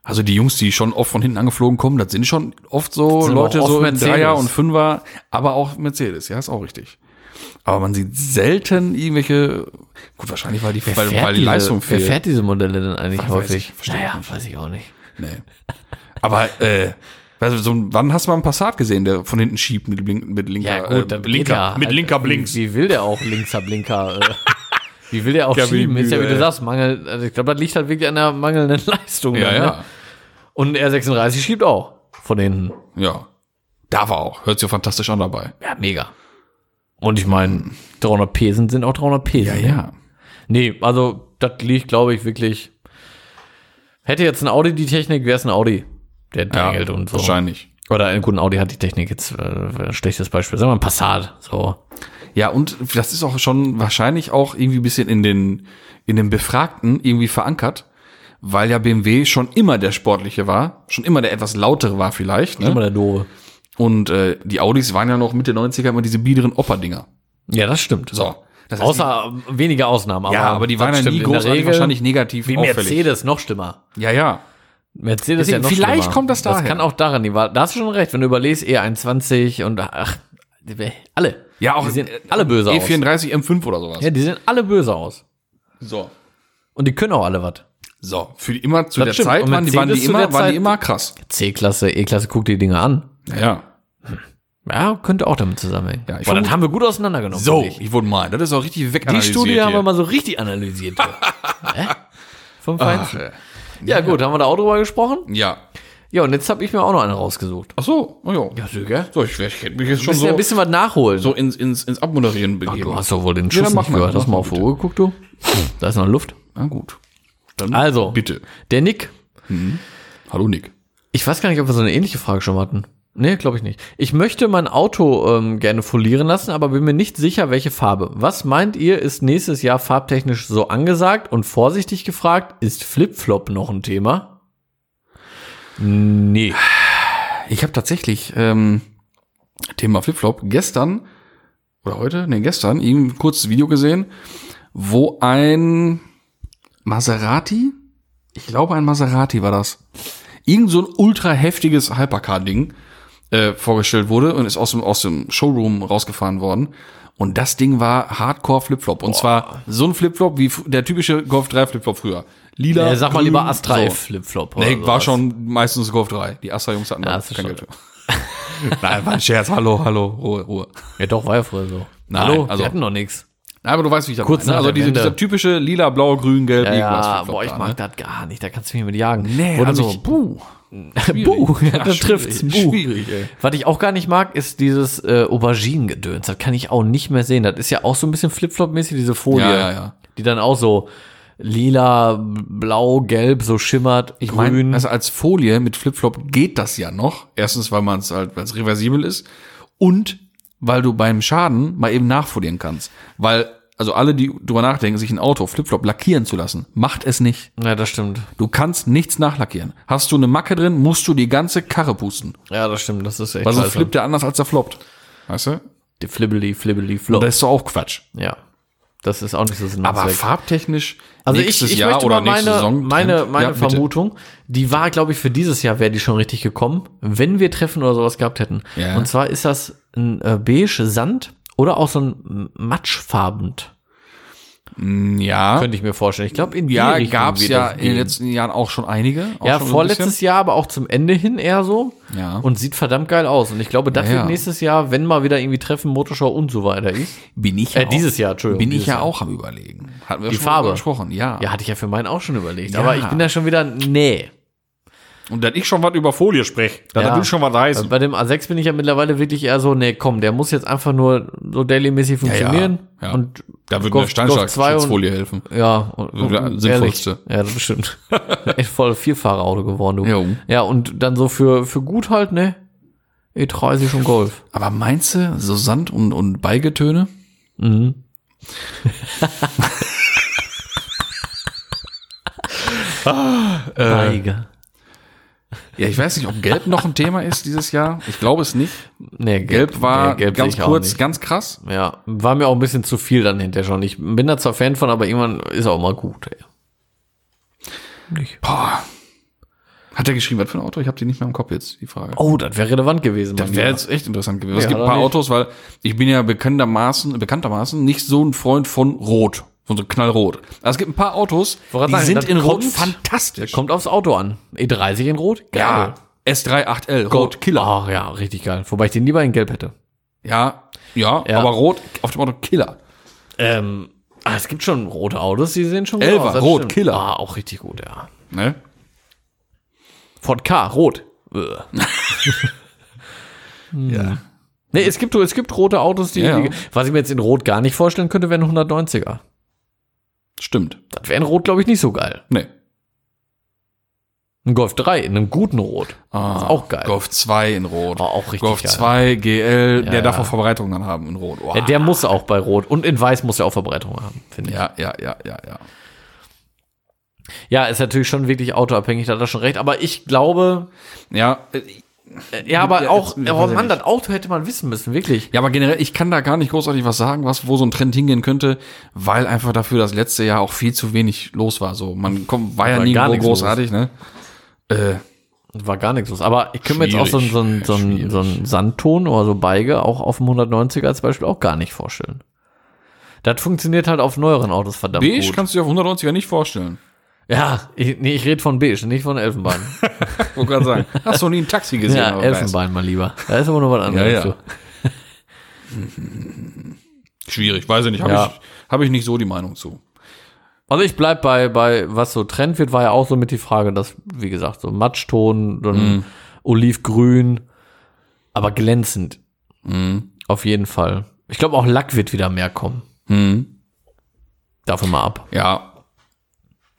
also die Jungs, die schon oft von hinten angeflogen kommen, das sind schon oft so Leute oft so Mercedes. Dreier und Fünfer, aber auch Mercedes, ja, ist auch richtig. Aber man sieht selten irgendwelche, gut, wahrscheinlich, weil die, weil, weil die diese, Leistung wer fehlt. fährt diese Modelle denn eigentlich Weiß häufig? verstehe ich naja, weiß ich auch nicht. Nee. Aber, äh, du, so, wann hast du mal einen Passat gesehen, der von hinten schiebt mit, blink, mit linker, Ja, gut, äh, linker, mit Halt, linker Blinks. Wie, wie will der auch linkser Blinker? äh, wie will der auch Ja, schieben? Ist ja, wie du sagst, Mangel, also ich glaube, das liegt halt wirklich an der mangelnden Leistung. Ja, dann, ne? ja, Und ein R36 schiebt auch von hinten. ja. Da war auch. Hört sich ja fantastisch an dabei. Ja, mega. Und ich meine, 300 P sind, auch 300 P. Ja, ne? ja. Nee, also das liegt, glaube ich, wirklich. Hätte jetzt ein Audi die Technik, wäre es ein Audi, der drängelt und so. Wahrscheinlich. Oder ein guten Audi hat die Technik jetzt, äh, ein schlechtes Beispiel. Sagen wir ein Passat, so. Ja, und das ist auch schon wahrscheinlich auch irgendwie ein bisschen in den, in den Befragten irgendwie verankert, weil ja BMW schon immer der sportliche war, schon immer der etwas lautere war vielleicht, Immer ne? der Doofe. Und äh, die Audis waren ja noch Mitte 90er immer diese biederen Opper-Dinger. Ja, das stimmt. So. Das heißt, Außer wenige Ausnahmen. die, ja, aber die das waren ja nie großartig Regel wahrscheinlich negativ Wie auffällig. Mercedes, noch schlimmer. Ja, ja. Mercedes Deswegen, ja noch vielleicht schlimmer. kommt das Das daher. kann auch daran, die war, da hast du schon recht, wenn du überlegst, E21 und ach, alle. Ja, auch Die sehen alle böse aus. E34 M5 oder sowas. Ja, die sehen alle böse aus. So. Und die können auch alle was. So, für die immer zu Das der stimmt. Zeit waren die, waren die immer, waren die immer krass. C-Klasse, E-Klasse, guck die Dinge an. Ja, ja. Ja, könnte auch damit zusammenhängen. Ja, ich Boah, das vermute- haben wir gut auseinandergenommen. So, ich. ich wurde mal. Das ist auch richtig Die weganalysiert. Studie haben wir hier. mal so richtig analysiert. Hä? Vom Ach, Feinsten. äh. Ja, gut, haben wir da auch drüber gesprochen? Ja. Ja, und jetzt habe ich mir auch noch eine rausgesucht. Ach so, oh ja. Ja, Süger. So, ich, ich hätte mich jetzt schon so, ja ein bisschen was nachholen. so ins, ins, ins Abmoderieren begeben. du hast doch wohl den Ja, Schuss mach nicht gehört. Hast du mal auf die. Uhr geguckt, du? Da ist noch Luft. Na gut. Dann Also, bitte. der Nick Hallo Nick. Ich weiß gar nicht, ob wir so eine ähnliche Frage schon hatten. Nee, glaube ich nicht. Ich möchte mein Auto ähm, gerne folieren lassen, aber bin mir nicht sicher, welche Farbe. Was meint ihr, ist nächstes Jahr farbtechnisch so angesagt? Und vorsichtig gefragt, ist Flipflop noch ein Thema? Nee. Ich habe tatsächlich ähm, Thema Flipflop gestern oder heute, nee, gestern, ein kurzes Video gesehen, wo ein Maserati, ich glaube ein Maserati war das, irgend so ein ultra heftiges Hypercar-Ding äh, vorgestellt wurde und ist aus dem, aus dem Showroom rausgefahren worden. Und das Ding war Hardcore Flipflop. Und zwar so ein Flipflop wie der typische Golf 3 Flipflop früher. Lila. Ja, sag mal grün, lieber Astra so. Flipflop. Nee, oder war sowas. schon meistens Golf 3. Die Astra-Jungs hatten Ja, da das kein Geld. Nein, war ein Scherz. Hallo, hallo, Ruhe, Ruhe. Ja, doch, war ja früher so. Nein, Hallo, also- wir hatten noch nichts. Nein, aber du weißt, wie ich das Kurz meine. ne? Also diese, dieser typische lila, blau, grün, gelb, Ja, ja boah, ich da, mag ne? das gar nicht. Da kannst du mich mit jagen. Nee, Wurde also, mich- buh. Buh, ja, da schwierig, trifft's. Buh. schwierig, ey. Was ich auch gar nicht mag, ist dieses äh, Auberginen-Gedöns. Das kann ich auch nicht mehr sehen. Das ist ja auch so ein bisschen Flipflop-mäßig, diese Folie. Ja, ja, ja. Die dann auch so lila, blau, gelb so schimmert, Ich grün. meine, also als Folie mit Flipflop geht das ja noch. Erstens, weil man es halt, weil es reversibel ist und weil du beim Schaden mal eben nachfolieren kannst. Weil, also alle, die drüber nachdenken, sich ein Auto Flipflop lackieren zu lassen, macht es nicht. ja, das stimmt. Du kannst nichts nachlackieren. Hast du eine Macke drin, musst du die ganze Karre pusten. Ja, das stimmt. Das ist echt Weil scheiße. flippt der anders als er floppt. Weißt du? Die Flibbeli, Flibbeli, Und Flop. das ist doch auch Quatsch. Ja. Das ist auch nicht so Sinn und Aber farbtechnisch Also ich, ich Jahr möchte mal meine, Saison. meine, meine Ja. Vermutung, die war, glaube ich, für dieses Jahr wäre die schon richtig gekommen, wenn wir Treffen oder sowas gehabt hätten. Ja. Und zwar ist das ein äh, beige Sand oder auch so ein matschfarbend, Ja, könnte ich mir vorstellen. Ich glaube, in die ja Richtung gab's ja in den letzten Jahren auch schon einige. Auch Ja, schon so vorletztes bisschen. Jahr, aber auch zum Ende hin eher so. Ja. Und sieht verdammt geil aus. Und ich glaube, das Ja, wird nächstes Jahr, wenn mal wieder irgendwie Treffen, Motorschau und so weiter ist. bin ich Äh, ja dieses Jahr, Entschuldigung. bin ich ja Jahr. auch am überlegen. Hatten wir Die schon Farbe. gesprochen, ja. Ja, hatte ich ja für meinen auch schon überlegt. Aber ich bin da schon wieder, nee. Und dass ich schon was über Folie spreche, dann Ja. will schon was heißen. Bei dem A6 bin ich ja mittlerweile wirklich eher so, nee, komm, der muss jetzt einfach nur so dailymäßig funktionieren. ja, ja. Und Da würde eine Golf 2 und- Steinschlagschutzfolie helfen. ja, und, und sinnvollste. ehrlich, Ja, das bestimmt. Echt voll Vierfahrerauto geworden, du. Jo. Ja, und dann so für, für gut halt, ne? E30 und Golf. Aber meinst du, so Sand und, und Beigetöne? Mhm. Beige. Ja, ich weiß nicht, ob Gelb noch ein Thema ist dieses Jahr. Ich glaube es nicht. Nee, Gelb war nee, gelb ganz kurz, ganz krass. Ja, war mir auch ein bisschen zu viel dann hinterher schon. Ich bin da zwar Fan von, aber irgendwann ist auch mal gut, ey. Nicht. Boah. Hat er geschrieben, was für ein Auto? Ich habe die nicht mehr im Kopf jetzt, die Frage. Oh, das wäre relevant gewesen. Das wäre jetzt echt interessant gewesen. es Ja, gibt ein paar nicht? Autos, weil ich bin ja bekanntermaßen, bekanntermaßen nicht so ein Freund von Rot, von so knallrot. Also es gibt ein paar Autos, Wollte die sagen, sind das in Rot kommt- fantastisch. Kommt aufs Auto an. E30 in Rot? ja, S3 8L, Rot Killer. Ach ja, richtig geil. Wobei ich den lieber in Gelb hätte. Ja, ja, Ja. aber Rot auf dem Auto Killer. Ähm, ah, es gibt schon rote Autos, die sehen schon gut Elfer, aus. das rot. Killer. Ah, auch richtig gut, ja. Ne? Ford K, rot. Äh. Ja. Nee, es gibt, es gibt rote Autos, die, Ja, ja. die, was ich mir jetzt in Rot gar nicht vorstellen könnte, wäre ein 190er. Stimmt. Das wäre in Rot, glaube ich, nicht so geil. Nee. Ein Golf 3 in einem guten Rot. Ah, ist auch geil. Golf 2 in Rot. War auch richtig Golf geil. 2, GL, der Ja, darf ja. auch Verbreitung dann haben in Rot. Oh, Ja, der muss auch bei Rot. Und in Weiß muss er auch Verbreitung haben, finde ich. ja, ja, ja, ja, ja. Ja, ist natürlich schon wirklich autoabhängig, da hat er schon recht. Aber ich glaube, Ja, ja, aber Ja, auch, jetzt- ich Mann, das Auto hätte man wissen müssen, wirklich. Ja, aber generell, ich kann da gar nicht großartig was sagen, was, wo so ein Trend hingehen könnte, weil einfach dafür das letzte Jahr auch viel zu wenig los war. So, man kommt, war ja War so nichts großartig, ne? Äh, War gar nichts los. Aber ich kann mir jetzt auch so einen, so einen, so einen, so einen Sandton oder so Beige auch auf dem 190er als Beispiel auch gar nicht vorstellen. Das funktioniert halt auf neueren Autos verdammt beige gut. kannst du dir auf 190er nicht vorstellen. Ja, ich, nee, ich rede von beige, nicht von Elfenbein. Wollte gerade sagen. Hast du nie ein Taxi gesehen? ja? Elfenbein mal lieber. Da ist aber noch was anderes. Ja, ja. Schwierig, weiß ich nicht. Habe Ja. ich, hab ich nicht so die Meinung zu. Also ich bleib bei, bei, was so Trend wird, war ja auch so mit die Frage, dass, wie gesagt, so Matschton, dann Mhm. Olivgrün, aber glänzend. Mhm. Auf jeden Fall. Ich glaube auch Lack wird wieder mehr kommen. Mhm. Davon mal ab. Ja.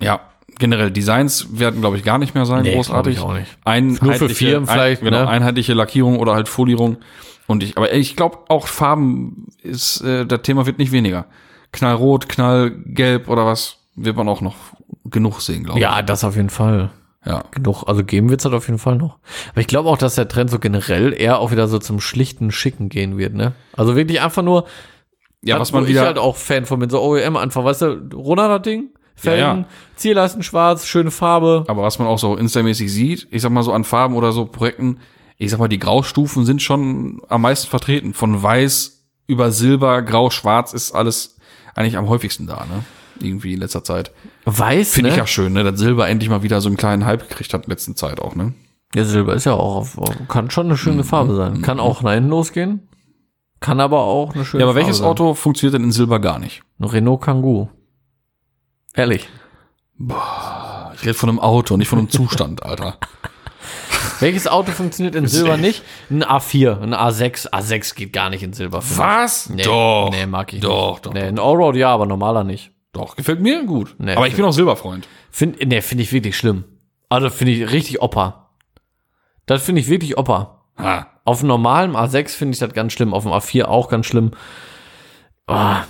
Ja. Generell Designs werden, glaube ich, gar nicht mehr sein, Nee, großartig. ich auch nicht. Nur für Firmen vielleicht, ein, genau, ne? einheitliche Lackierung oder halt Folierung. Und ich, aber ich glaube auch Farben ist, äh, das Thema wird nicht weniger. Knallrot, Knallgelb oder was, wird man auch noch genug sehen, glaube ich. Ja, das auf jeden Fall. Ja. Genug, also geben wird's halt auf jeden Fall noch. Aber ich glaube auch, dass der Trend so generell eher auch wieder so zum schlichten Schicken gehen wird, ne? Also wirklich einfach nur, Ja, das, was man wieder, ich halt auch Fan von bin, so OEM einfach, weißt du, runter das Ding, Felgen, Ja, ja. Zierleisten schwarz, schöne Farbe. aber was man auch so instamäßig sieht, ich sag mal so an Farben oder so Projekten, ich sag mal, die Graustufen sind schon am meisten vertreten. Von weiß über Silber, Grau, Schwarz ist alles eigentlich am häufigsten da, ne? Irgendwie in letzter Zeit. Weiß, Finde ne? ich ja schön, ne? Dass Silber endlich mal wieder so einen kleinen Hype gekriegt hat in letzter Zeit auch, ne? Ja, Silber ist ja auch, auf, kann schon eine Mhm. schöne Farbe sein. Kann auch nach hinten losgehen. Kann aber auch eine schöne Ja, aber Farbe welches sein. Auto funktioniert denn in Silber gar nicht? Ein Renault Kangoo. Ehrlich. Ich rede von einem Auto, nicht von einem Zustand, Alter. Welches Auto funktioniert in Silber nicht? Ein A4, ein A6. A6 geht gar nicht in Silber. Was? Nee, Doch. Nee, mag ich Doch, nicht. doch, Nee, ein Allroad ja, aber normaler nicht. Doch, gefällt mir gut. Nee, aber ich bin auch Silberfreund. Find, nee, finde ich wirklich schlimm. Also finde ich richtig Opa. Das finde ich wirklich Opa. Ha. Auf einem normalen A6 finde ich das ganz schlimm. Auf dem A4 auch ganz schlimm. Ah.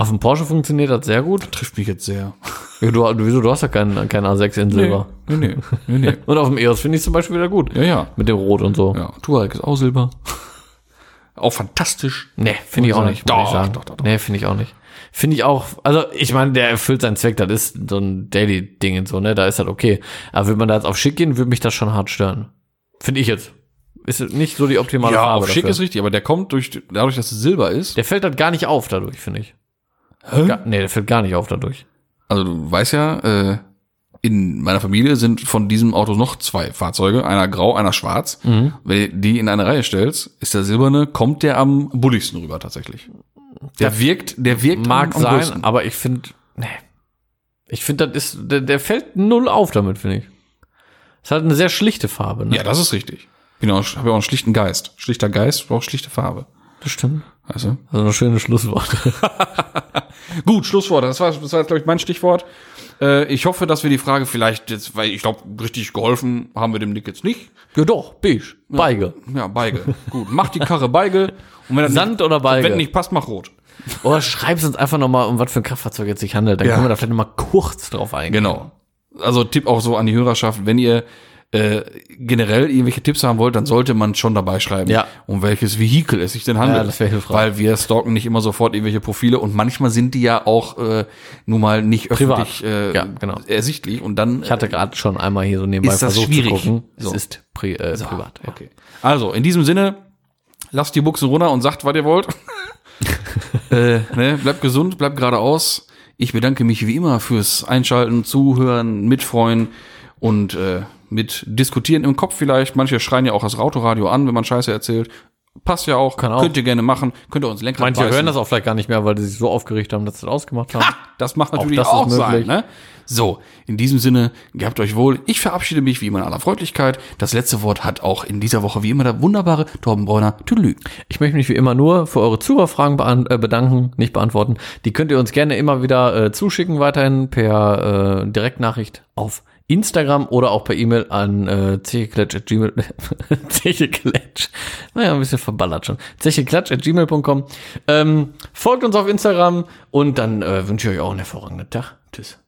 Auf dem Porsche funktioniert das sehr gut. Trifft mich jetzt sehr. Ja, du, wieso, du hast ja keinen kein A6 in Silber. Nee, nee, nee, nee. Und auf dem EOS finde ich zum Beispiel wieder gut. Ja, ja. Mit dem Rot und so. Ja, Touareg ist auch Silber. auch fantastisch. Nee, finde ich auch nicht, muss ich Doch, sagen. doch, doch, doch. Nee, finde ich auch nicht. Finde ich auch, also ich meine, der erfüllt seinen Zweck, das ist so ein Daily-Ding und so, ne? Da ist halt okay. Aber würde man da jetzt auf schick gehen, würde mich das schon hart stören. Finde ich jetzt. Ist nicht so die optimale Ja, Farbe. auf schick dafür. ist richtig, aber der kommt durch, dadurch, dass es Silber ist. Der fällt halt gar nicht auf dadurch, finde ich. Hä? Gar, nee, der fällt gar nicht auf dadurch. Also du weißt ja, äh, in meiner Familie sind von diesem Auto noch zwei Fahrzeuge, einer grau, einer schwarz. Mhm. Wenn du die in eine Reihe stellst, ist der silberne, kommt der am bulligsten rüber tatsächlich. Der wirkt, der wirkt Mag am, am sein, größten. aber ich finde, nee. Ich finde, das ist, der, der fällt null auf damit, finde ich. Ist halt eine sehr schlichte Farbe, ne? Ja, das ist richtig. Ich habe ja auch einen schlichten Geist. Schlichter Geist braucht schlichte Farbe. das stimmt. Weißt du? Also ein schönes Schlusswort. Gut, Schlusswort. Das war, das war jetzt, glaube ich, mein Stichwort. Äh, ich hoffe, dass wir die Frage vielleicht jetzt, weil ich glaube, richtig geholfen haben wir dem Nick jetzt nicht. ja doch, beige, Beige. Ja, Beige. Gut, mach die Karre Beige. Und wenn das Sand nicht, oder Beige? Wenn nicht passt, mach rot. Oder schreib's uns einfach nochmal, um was für ein Kraftfahrzeug jetzt sich handelt. Dann Ja. können wir da vielleicht nochmal kurz drauf eingehen. Genau. Also Tipp auch so an die Hörerschaft, wenn ihr äh, generell irgendwelche Tipps haben wollt, dann sollte man schon dabei schreiben, Ja. um welches Vehikel es sich denn handelt. Ja, das wäre hilfreich. Weil wir stalken nicht immer sofort irgendwelche Profile und manchmal sind die ja auch äh, nun mal nicht Privat. öffentlich äh, Ja, genau. ersichtlich und dann Ich hatte gerade schon einmal hier so nebenbei Ist das versucht schwierig? zu gucken. So. Es ist pri äh, privat. Ja. Okay. Also, in diesem Sinne, lasst die Buchsen runter und sagt, was ihr wollt. äh, ne, bleibt gesund, bleibt geradeaus. Ich bedanke mich wie immer fürs Einschalten, Zuhören, Mitfreuen und äh, mit Diskutieren im Kopf vielleicht. Manche schreien ja auch das Autoradio an, wenn man Scheiße erzählt. Passt ja auch. Kann auch. Könnt ihr gerne machen. Könnt ihr uns Lenkrad Manche beißen. hören das auch vielleicht gar nicht mehr, weil die sich so aufgeregt haben, dass sie das ausgemacht haben. Das macht natürlich auch, ist sein. möglich. Ne? So, in diesem Sinne, gehabt euch wohl. Ich verabschiede mich wie immer in aller Freundlichkeit. Das letzte Wort hat auch in dieser Woche wie immer der wunderbare Torben Bräuner. Tüdelü. Ich möchte mich wie immer nur für eure Zuhörerfragen äh, bedanken, nicht beantworten. Die könnt ihr uns gerne immer wieder äh, zuschicken, weiterhin per äh, Direktnachricht auf Instagram oder auch per E-Mail an äh, zecheklatsch.gmail zecheklatsch. Naja, ein bisschen verballert schon. zecheklatsch.gmail.com ähm, Folgt uns auf Instagram und dann äh, wünsche ich euch auch einen hervorragenden Tag. Tschüss.